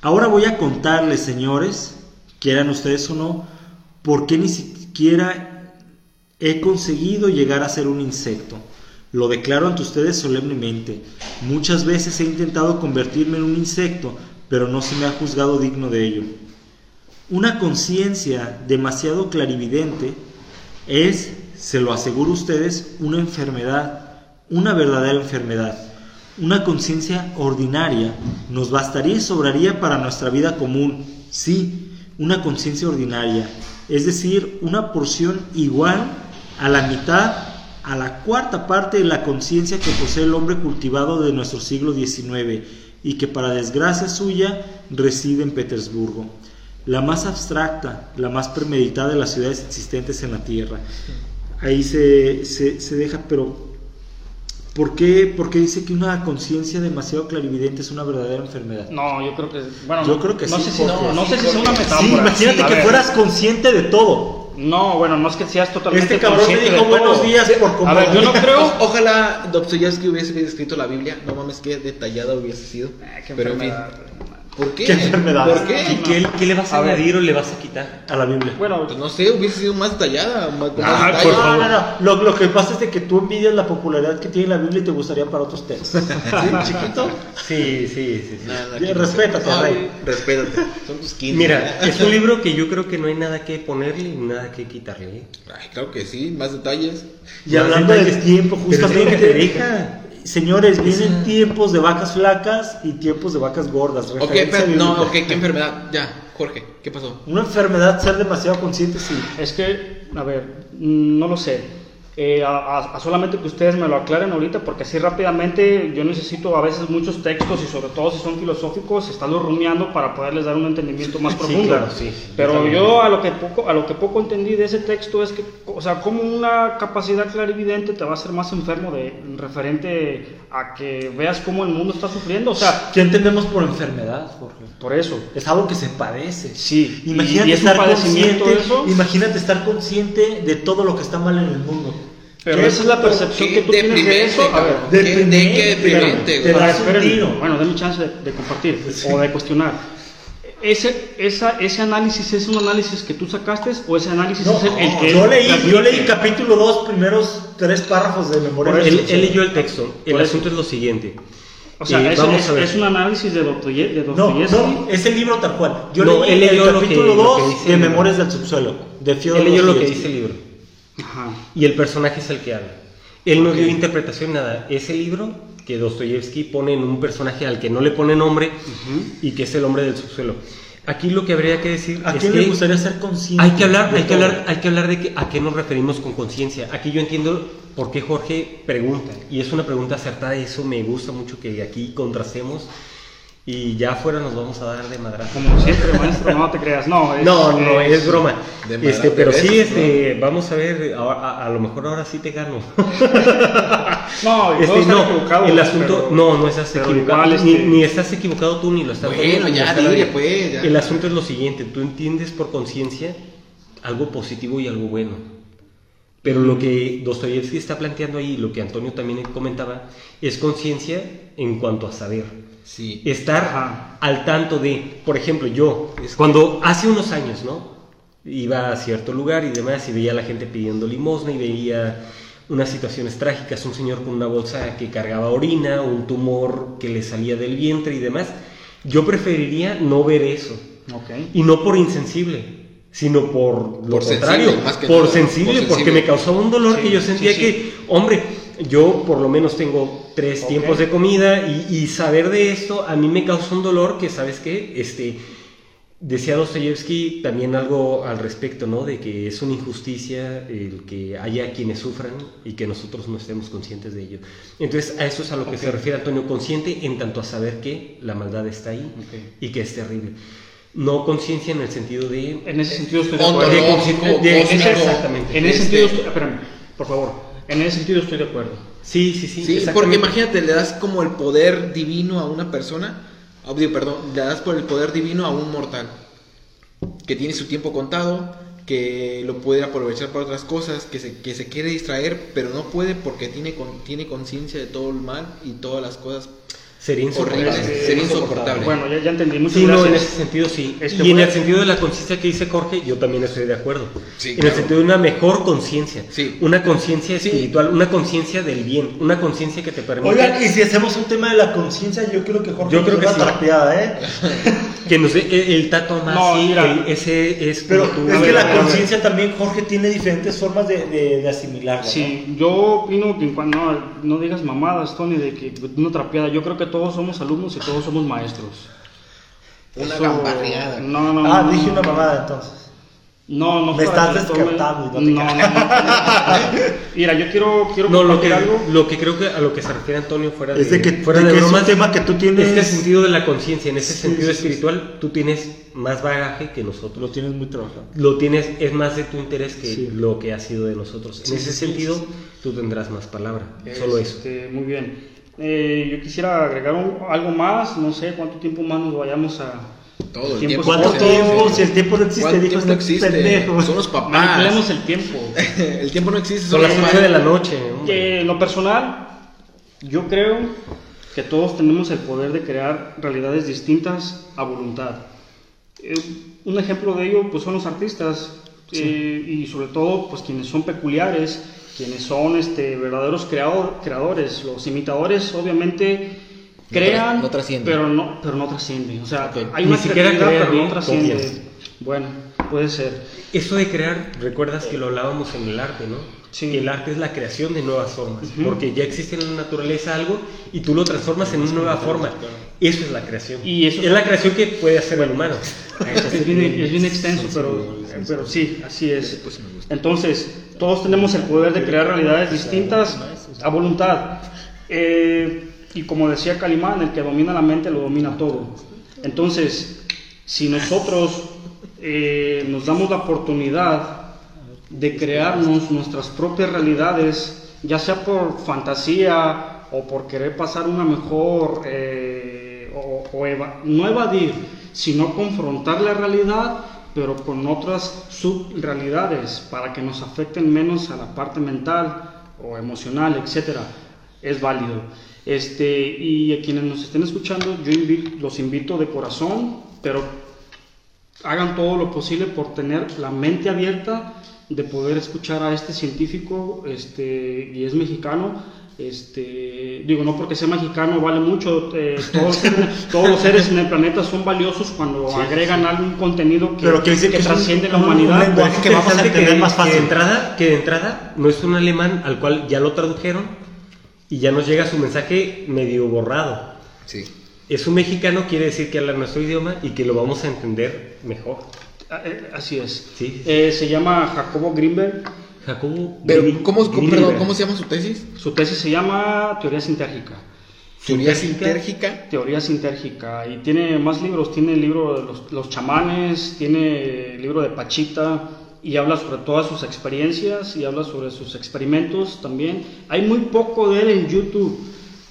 D: Ahora voy a contarles, señores, quieran ustedes o no, por qué ni siquiera he conseguido llegar a ser un insecto. Lo declaro ante ustedes solemnemente. Muchas veces he intentado convertirme en un insecto, pero no se me ha juzgado digno de ello. Una conciencia demasiado clarividente es, se lo aseguro a ustedes, una enfermedad, una verdadera enfermedad. Una conciencia ordinaria nos bastaría y sobraría para nuestra vida común. Sí, una conciencia ordinaria, es decir, una porción igual a la mitad, a la cuarta parte de la conciencia que posee el hombre cultivado de nuestro siglo XIX y que para desgracia suya reside en Petersburgo, la más abstracta, la más premeditada de las ciudades existentes en la Tierra. Ahí se, se, se deja, pero ¿Por qué, ¿Por qué dice que una conciencia demasiado clarividente es una verdadera enfermedad?
A: No, yo creo que. Bueno,
D: Yo creo que
A: no
D: sí,
A: Sé si, no, no sé si es una
D: Sí,
A: metáfora.
D: imagínate
A: A
D: que
A: ver,
D: fueras consciente de todo.
A: No, bueno, no es que seas totalmente.
D: Este cabrón te dijo buenos días por como...
A: A ver, yo no creo.
C: O- Ojalá Dostoyevsky hubiese escrito la Biblia. No mames, qué detallada hubiese sido.
A: Ah, qué
C: Pero en fin. ¿Por qué?
D: ¿Qué enfermedad?
C: ¿Por qué?
B: ¿Y qué, qué le vas a, añadir o le vas a quitar?
D: A la Biblia.
A: Bueno,
C: Pues no sé, hubiese sido más detallada. Más,
A: Ah,
C: más
A: por
C: detalle.
D: No, no, no. Lo, lo que pasa es de que tú envidias la popularidad que tiene la Biblia y te gustaría para otros textos. *laughs* ¿Sí, chiquito?
B: Sí, sí, sí. sí.
C: Nada,
D: Bien,
C: no
D: respétate, rey.
C: Respétate. Son tus 15.
B: Mira, *laughs* es un libro que yo creo que no hay nada que ponerle y nada que quitarle.
C: Ay, claro que sí, más detalles.
D: Y
B: Más
D: hablando
B: detalles.
D: del tiempo,
B: Pero es lo que te
D: justamente...
B: deja.
D: Señores, vienen tiempos de vacas flacas y tiempos de vacas gordas.
C: Ok, pero, no, ok, qué enfermedad. Ya, Jorge, ¿qué pasó?
D: Una enfermedad, ser demasiado consciente, sí.
A: es que, a ver, mm, no lo sé. Eh, a, solamente que ustedes me lo aclaren ahorita, porque así rápidamente yo necesito a veces muchos textos y sobre todo si son filosóficos, estarlos rumiando para poderles dar un entendimiento más
B: Sí,
A: profundo.
B: claro, sí, sí,
A: Pero yo a lo que poco a lo que poco entendí de ese texto es que, o sea, como una capacidad clarividente te va a hacer más enfermo de referente a que veas cómo el mundo está sufriendo, o sea,
D: ¿Qué entendemos por enfermedad, Jorge?
A: por eso.
D: Es algo que se padece.
A: Sí, y-
D: Imagínate
A: y es un
D: estar consciente.
A: eso.
D: Imagínate estar consciente de todo lo que está mal en el mundo.
A: Pero
D: ¿Qué?
A: esa es la percepción que tú tienes de
C: deprimente,
A: eso. A ver,
C: cabrón. Qué- de- qué deprimente,
D: Te.
A: Bueno, denme chance de, de compartir o de cuestionar. Ese, esa, ¿Ese análisis es un análisis que tú sacaste o ese análisis
D: No,
A: es el, el que
D: yo, leí, yo
A: transmite?
D: leí capítulo 2, primeros tres párrafos de memoria.
A: Por eso,
B: Él, él leyó el texto. El
A: Por eso.
B: asunto es lo siguiente.
A: O sea,
B: Eh,
A: es,
B: a ver.
A: es un análisis de Dostoye- de
D: No,
A: Dostoyevsky.
D: no, es el libro tal cual. Yo
B: No,
D: leí
B: él leyó
D: el
B: lo que-
D: capítulo
B: lo que
D: 2
B: dice
D: de. Memorias del Subsuelo, de Fyodor
B: Él leyó lo que
D: Dostoyevsky.
B: dice el libro.
A: Ajá.
B: Y el personaje es el que habla. Él no dio interpretación nada. Ese libro que Dostoyevsky pone en un personaje al que no le pone nombre y que es el hombre del subsuelo. Aquí lo que habría que decir
D: ¿A
B: es
D: quién
B: que
D: le gustaría ser consciente?
B: hay que hablar,
D: de
B: hay que hablar, hay que hablar de que- a qué nos referimos con conciencia. Aquí yo entiendo por qué Jorge pregunta y es una pregunta acertada y eso me gusta mucho que aquí contrastemos y ya afuera nos vamos a dar de madrazo.
A: Como siempre, maestro, no te creas. No, *laughs* es,
B: No, no, es broma. Este, pero sí, este, vamos a ver, a, a- a lo mejor ahora sí te gano. *laughs*
A: No,
B: Este, no,
A: equivocado,
B: el
A: pero-
B: asunto, no, no estás equivocado,
A: igual,
B: ni,
A: este-
B: ni estás equivocado tú ni lo estás
C: Bueno, ya,
B: está
C: dile,
B: nadie.
C: pues, ya.
B: El asunto es lo siguiente, tú entiendes por conciencia algo positivo y algo bueno. Pero lo que Dostoyevsky está planteando ahí, lo que Antonio también comentaba, es conciencia en cuanto a saber.
C: Sí.
B: Estar
A: Ajá.
B: al tanto de, por ejemplo, yo, cuando hace unos años, ¿no? Iba a cierto lugar y demás y veía a la gente pidiendo limosna y veía unas situaciones trágicas, un señor con una bolsa que cargaba orina, un tumor que le salía del vientre y demás. Yo preferiría no ver eso. Y no por insensible, sino por lo
C: Por
B: contrario,
C: sensible, más que
B: por, sensible,
C: por
B: porque me causaba un dolor
A: Sí,
B: que yo
A: sí,
B: sentía
A: sí.
B: que, hombre, yo por lo menos tengo tres tiempos de comida y, y saber de esto a mí me causa un dolor que, ¿sabes qué? Este, decía Dostoyevsky también algo al respecto, ¿no? De que es una injusticia el que haya quienes sufran y que nosotros no estemos conscientes de ello. Entonces, a eso es a lo que se refiere Antonio, consciente en tanto a saber que la maldad está ahí y que es terrible. No conciencia en el sentido de...
A: En ese sentido estoy de acuerdo.
B: exactamente.
A: En ese
C: Este-
A: sentido, estoy, espérame, por favor. En ese sentido estoy de acuerdo.
B: Sí, sí, sí.
C: Sí, porque imagínate, le das como el poder divino a una persona, ah, perdón, le das por el poder divino a un mortal, que tiene su tiempo contado, que lo puede aprovechar para otras cosas, que se, que se quiere distraer, pero no puede porque tiene, con- tiene conciencia de todo el mal y todas las cosas
B: Sería insoportable.
C: Horrible. Sería insoportable.
A: Bueno, ya, ya entendí. Muchas
B: Sí, no, en
A: gracias.
B: ese sentido sí.
A: Este,
B: y en el sentido de la conciencia que dice Jorge, yo también estoy de acuerdo.
C: Sí,
B: en
C: claro.
B: el sentido de una mejor conciencia.
C: Sí.
B: Una conciencia
C: Sí.
B: espiritual, una conciencia del bien, una conciencia que te permite
D: Oigan, y si hacemos un tema de la conciencia, yo creo que Jorge
B: Yo creo que
D: trapeada, ¿eh? *laughs*
B: que nos dé el, el tato más.
A: No,
B: sí,
A: mira.
B: el- ese es
D: Pero
B: tú-
D: es que
A: ver,
D: la conciencia también, Jorge, tiene diferentes formas de, de, de asimilarla. ¿no?
A: Sí, yo opino que cuando no, no digas mamadas, Tony, de que una trapeada. Yo creo que todos somos alumnos y todos somos maestros.
C: Una
A: Eso-
C: gambarreada.
A: No, no,
D: Ah,
A: no,
D: dije una mamada entonces.
A: No, no.
D: Me estás descartando no
A: No, no, no. Mira, yo quiero, quiero
B: No, lo que,
A: algo.
B: lo que creo que a lo que se refiere Antonio fuera de,
D: Es de que,
B: fuera
D: de
B: de
D: que es un tema que tú tienes.
B: es que el sentido de la conciencia, en ese
D: Sí,
B: sentido
D: sí, sí,
B: espiritual, tú tienes más bagaje que nosotros.
D: Lo tienes muy trabajado.
B: Lo tienes, es más de tu interés que
D: Sí.
B: lo que ha sido de nosotros. En
D: Sí,
B: ese
D: sí, sí,
B: sentido,
D: sí,
B: tú tendrás más palabra. Solo eso.
A: Este, Muy bien. Eh, yo quisiera agregar un- algo más. No sé cuánto tiempo más nos vayamos a.
C: Todo el
A: Tiempo
D: ¿Cuánto tiempo? Si el tiempo no existe,
C: ¿Cuánto
D: dijo
C: tiempo no
D: este
C: existe?
D: pendejo.
C: Son los papás.
A: Manipulemos el tiempo. *laughs*
C: el tiempo no existe.
B: Son las
C: los
B: 8
C: papás.
B: de la noche.
A: en lo personal, yo creo que todos tenemos el poder de crear realidades distintas a voluntad. Eh, un ejemplo de ello pues, son los artistas eh, y sobre todo pues, quienes son peculiares, quienes son este, verdaderos creador- creadores. Los imitadores obviamente crean,
C: no trascienden.
A: pero no, pero no trascienden. O sea,
C: Ok.
A: hay
B: Ni
A: una
B: siquiera
A: creatividad,
B: crean,
A: pero no trasciende.
B: Copian.
A: Bueno, puede ser.
B: Eso de crear, recuerdas que lo hablábamos en el arte, ¿no?
A: Sí.
B: Que el arte es la creación de nuevas formas, porque ya existe en la naturaleza algo y tú lo transformas en una nueva forma. Eso es la creación.
A: Y eso-
B: es la creación que puede hacer el humano.
A: Es bien, es bien extenso, pero, pero sí, así es. Entonces, todos tenemos el poder de crear realidades distintas a voluntad. Eh, y como decía Calimán, el que domina la mente lo domina todo. Entonces, si nosotros eh, nos damos la oportunidad de crearnos nuestras propias realidades, ya sea por fantasía o por querer pasar una mejor, eh, o, o eva- no evadir, sino confrontar la realidad, pero con otras subrealidades para que nos afecten menos a la parte mental o emocional, etcétera, es válido. Este, y a quienes nos estén escuchando, yo invi- los invito de corazón, pero hagan todo lo posible por tener la mente abierta de poder escuchar a este científico este, y es mexicano. Este, digo, no porque sea mexicano vale mucho, eh, todos, *laughs* todos los seres en el planeta son valiosos cuando agregan algún contenido que,
D: Pero que que es un-
A: trasciende la
D: un
A: humanidad.
D: lenguaje que vamos a
B: Interesante
D: entender
B: que-
D: más
B: Que
D: fácil.
B: de, entrada, que de entrada no es un alemán al cual ya lo tradujeron y ya nos llega su mensaje medio borrado.
C: Sí.
B: Es un mexicano, quiere decir que habla nuestro idioma y que lo vamos a entender mejor.
A: Ah, eh, Así es.
B: Sí.
A: Eh, se llama Jacobo Greenberg.
B: Jacobo
C: Pero, ¿cómo, cómo-
B: Greenberg.
C: perdón, ¿cómo se llama su tesis?
A: Su tesis se llama Teoría Sintérgica.
C: Teoría
B: Sintérgica.
C: sintérgica.
A: Teoría sintérgica y tiene más libros, tiene el libro de los, los chamanes, tiene el libro de Pachita y habla sobre todas sus experiencias y habla sobre sus experimentos también. Hay muy poco de él en YouTube,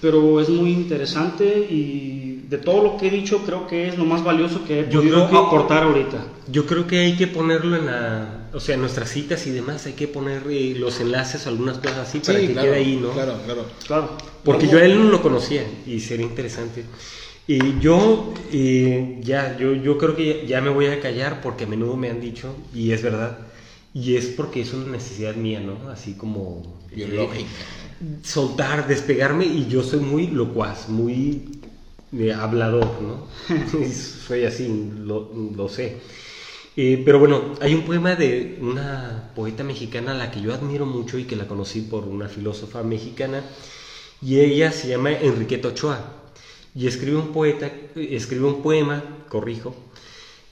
A: pero es muy interesante y de todo lo que he dicho creo que es lo más valioso que he
B: Yo
A: podido
B: que-
A: aportar ahorita.
B: Yo creo que hay que ponerlo en la, o sea, en nuestras citas y demás, hay que poner eh, los enlaces o algunas cosas así para que
C: claro,
B: quede ahí, ¿no?
C: Claro, claro.
A: Claro.
B: Porque yo a él no lo conocía y sería interesante. Y yo, eh, ya, yo, yo creo que ya, ya me voy a callar porque a menudo me han dicho, y es verdad, y es porque es una necesidad mía, ¿no? Así como... eh,
C: Biológica.
B: soltar, despegarme y yo soy muy locuaz, muy eh, hablador, ¿no? *laughs* *laughs* soy así, lo, lo sé. Eh, pero bueno, hay un poema de una poeta mexicana a la que yo admiro mucho y que la conocí por una filósofa mexicana y ella se llama Enriqueta Ochoa y escribe un poeta, escribe un poema, corrijo,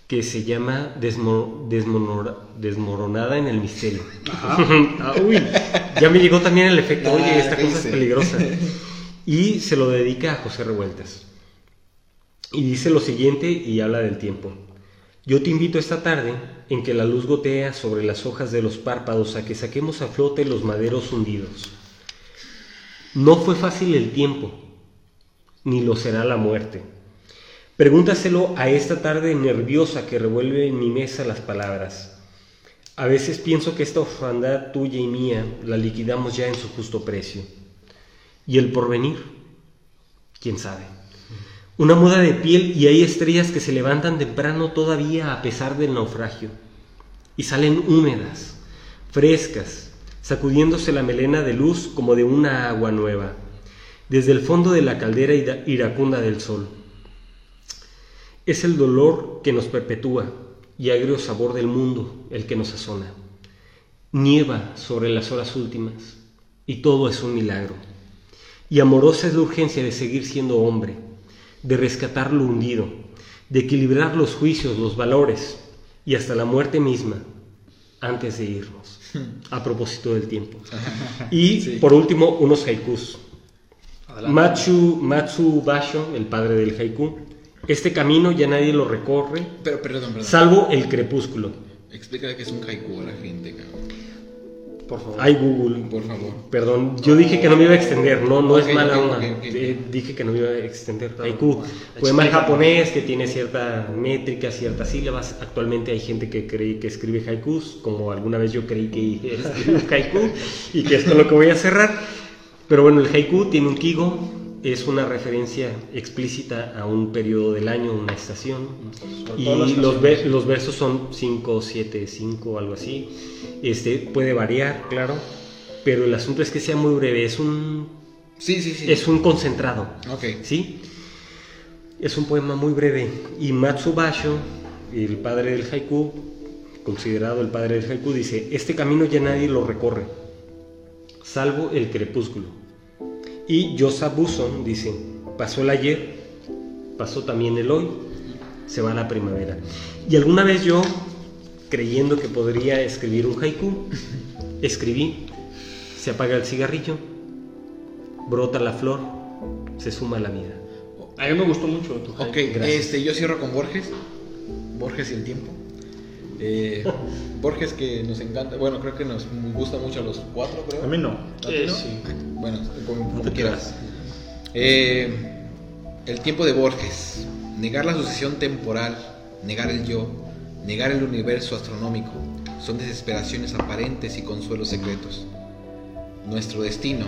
B: que se llama Desmo- Desmonora- Desmoronada en el misterio. *laughs* Ah, uy, ya me llegó también el efecto, oye, esta cosa es peligrosa. Y se lo dedica a José Revueltas. Y dice lo siguiente y habla del tiempo. Yo te invito esta tarde, en que la luz gotea sobre las hojas de los párpados, a que saquemos a flote los maderos hundidos. No fue fácil el tiempo, ni lo será la muerte. Pregúntaselo a esta tarde nerviosa que revuelve en mi mesa las palabras. A veces pienso que esta orfandad tuya y mía la liquidamos ya en su justo precio. ¿Y el porvenir? ¿Quién sabe? Una muda de piel y hay estrellas que se levantan temprano todavía a pesar del naufragio. Y salen húmedas, frescas, sacudiéndose la melena de luz como de una agua nueva, desde el fondo de la caldera iracunda del sol. Es el dolor que nos perpetúa y agrio sabor del mundo el que nos sazona. Nieva sobre las horas últimas y todo es un milagro. Y amorosa es la urgencia de seguir siendo hombre de rescatar lo hundido, de equilibrar los juicios, los valores y hasta la muerte misma antes de irnos, *laughs* a propósito del tiempo. *laughs* Y por último, unos haikus. Matsu, Matsu Basho, el padre del haiku, este camino ya nadie lo recorre,
C: Pero, perdón, perdón.
B: salvo el crepúsculo.
C: Explícale que es un haiku a la gente, cabrón.
D: Por favor.
B: Ay, Google.
C: Por favor.
B: Perdón, yo dije que no me iba a extender, no, no
C: Ok,
B: es mala onda.
C: ok, ok.
B: Eh, Dije que no me iba a extender. Haiku, poema en japonés que tiene cierta métrica, ciertas sílabas. Actualmente hay gente que cree que escribe haikus, como alguna vez yo creí que escribía haiku, y que esto es lo que voy a cerrar. Pero bueno, el haiku tiene un kigo, es una referencia explícita a un periodo del año, una estación. Y los, ve-
A: estaciones.
B: los versos son 5, 7, 5, algo así. Este, puede variar, claro, pero el asunto es que sea muy breve, es un,
C: Sí, sí, sí.
B: es un concentrado. ¿sí? Es un poema muy breve. Y Matsubasho, el padre del haiku, considerado el padre del haiku, dice, este camino ya nadie lo recorre, salvo el crepúsculo. Y Yosa Buson dice, pasó el ayer, pasó también el hoy, se va la primavera. Y alguna vez yo, creyendo que podría escribir un haiku, escribí, se apaga el cigarrillo, brota la flor, se suma la vida.
A: A mí me gustó mucho tu
C: Ok,
A: haiku.
B: gracias.
C: este, yo cierro con Borges. Borges y el tiempo. Eh, Borges que nos encanta, bueno, creo que nos gusta mucho a los cuatro, creo.
D: A mí no.
C: ¿A ti
A: Eh,
C: no?
A: sí.
C: Bueno, como, como quieras. Eh, el tiempo de Borges. Negar la sucesión temporal, negar el yo, negar el universo astronómico, son desesperaciones aparentes y consuelos secretos. Nuestro destino,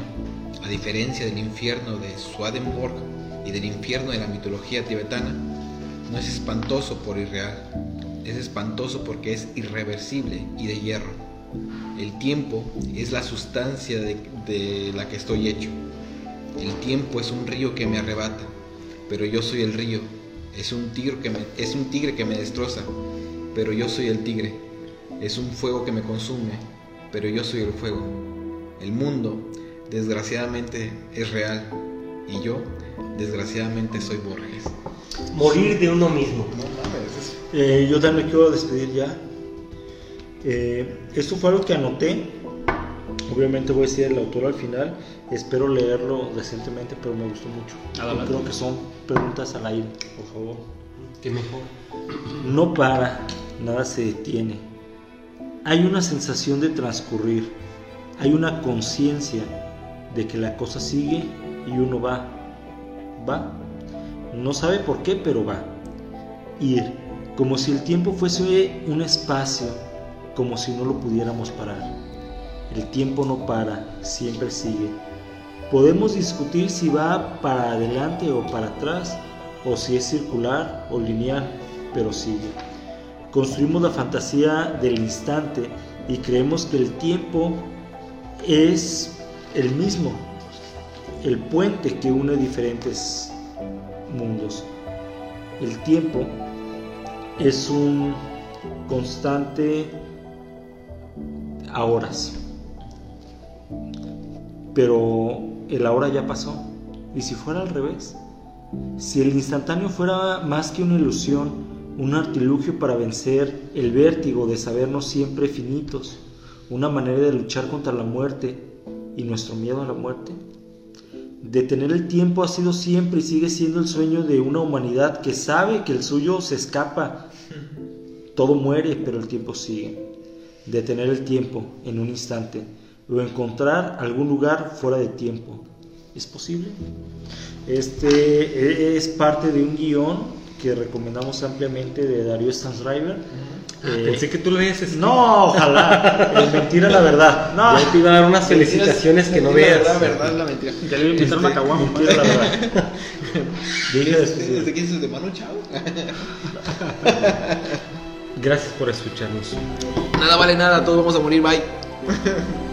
C: a diferencia del infierno de Swedenborg y del infierno de la mitología tibetana, no es espantoso por irreal, es espantoso porque es irreversible y de hierro. El tiempo es la sustancia de, la que estoy hecho. El tiempo es un río que me arrebata, pero yo soy el río. Es un tigre que me, es un tigre que me destroza, pero yo soy el tigre. Es un fuego que me consume, pero yo soy el fuego. El mundo, desgraciadamente, es real y yo, desgraciadamente, soy Borges.
B: Morir de uno mismo.
D: Eh, yo también me quiero despedir ya. Eh, esto fue algo que anoté. Obviamente voy a decir el autor al final. Espero leerlo decentemente, pero me gustó mucho. Creo que son preguntas al aire, por favor.
B: Qué mejor.
D: No para, nada se detiene. Hay una sensación de transcurrir. Hay una conciencia de que la cosa sigue y uno va. Va. No sabe por qué, pero va. Ir, como si el tiempo fuese un espacio, como si no lo pudiéramos parar. El tiempo no para, siempre sigue. Podemos discutir si va para adelante o para atrás, o si es circular o lineal, pero sigue. Construimos la fantasía del instante y creemos que el tiempo es el mismo, el puente que une diferentes mundos. El tiempo es un constante a horas. Pero el ahora ya pasó. ¿Y si fuera al revés? Si el instantáneo fuera más que una ilusión, un artilugio para vencer el vértigo de sabernos siempre finitos, una manera de luchar contra la muerte y nuestro miedo a la muerte. Detener el tiempo ha sido siempre y sigue siendo el sueño de una humanidad que sabe que el suyo se escapa. Todo muere, pero el tiempo sigue. Detener el tiempo en un instante o encontrar algún lugar fuera de tiempo. ¿Es posible? Este e, e, es parte de un guion que recomendamos ampliamente de Darío Stansriver. Ah, eh,
B: Pensé que tú lo dices.
D: No, ojalá. es mentira la verdad. No.
B: Yo te iba a dar unas felicitaciones que no veas.
C: La verdad, la mentira.
A: Ya le iba a invitar este, Macahuamo.
D: Mentira la verdad. *laughs* ¿Desde, desde,
C: desde que es de Manu Chao? *laughs*
B: Gracias por escucharnos.
C: Nada vale nada, todos vamos a morir, bye. *laughs*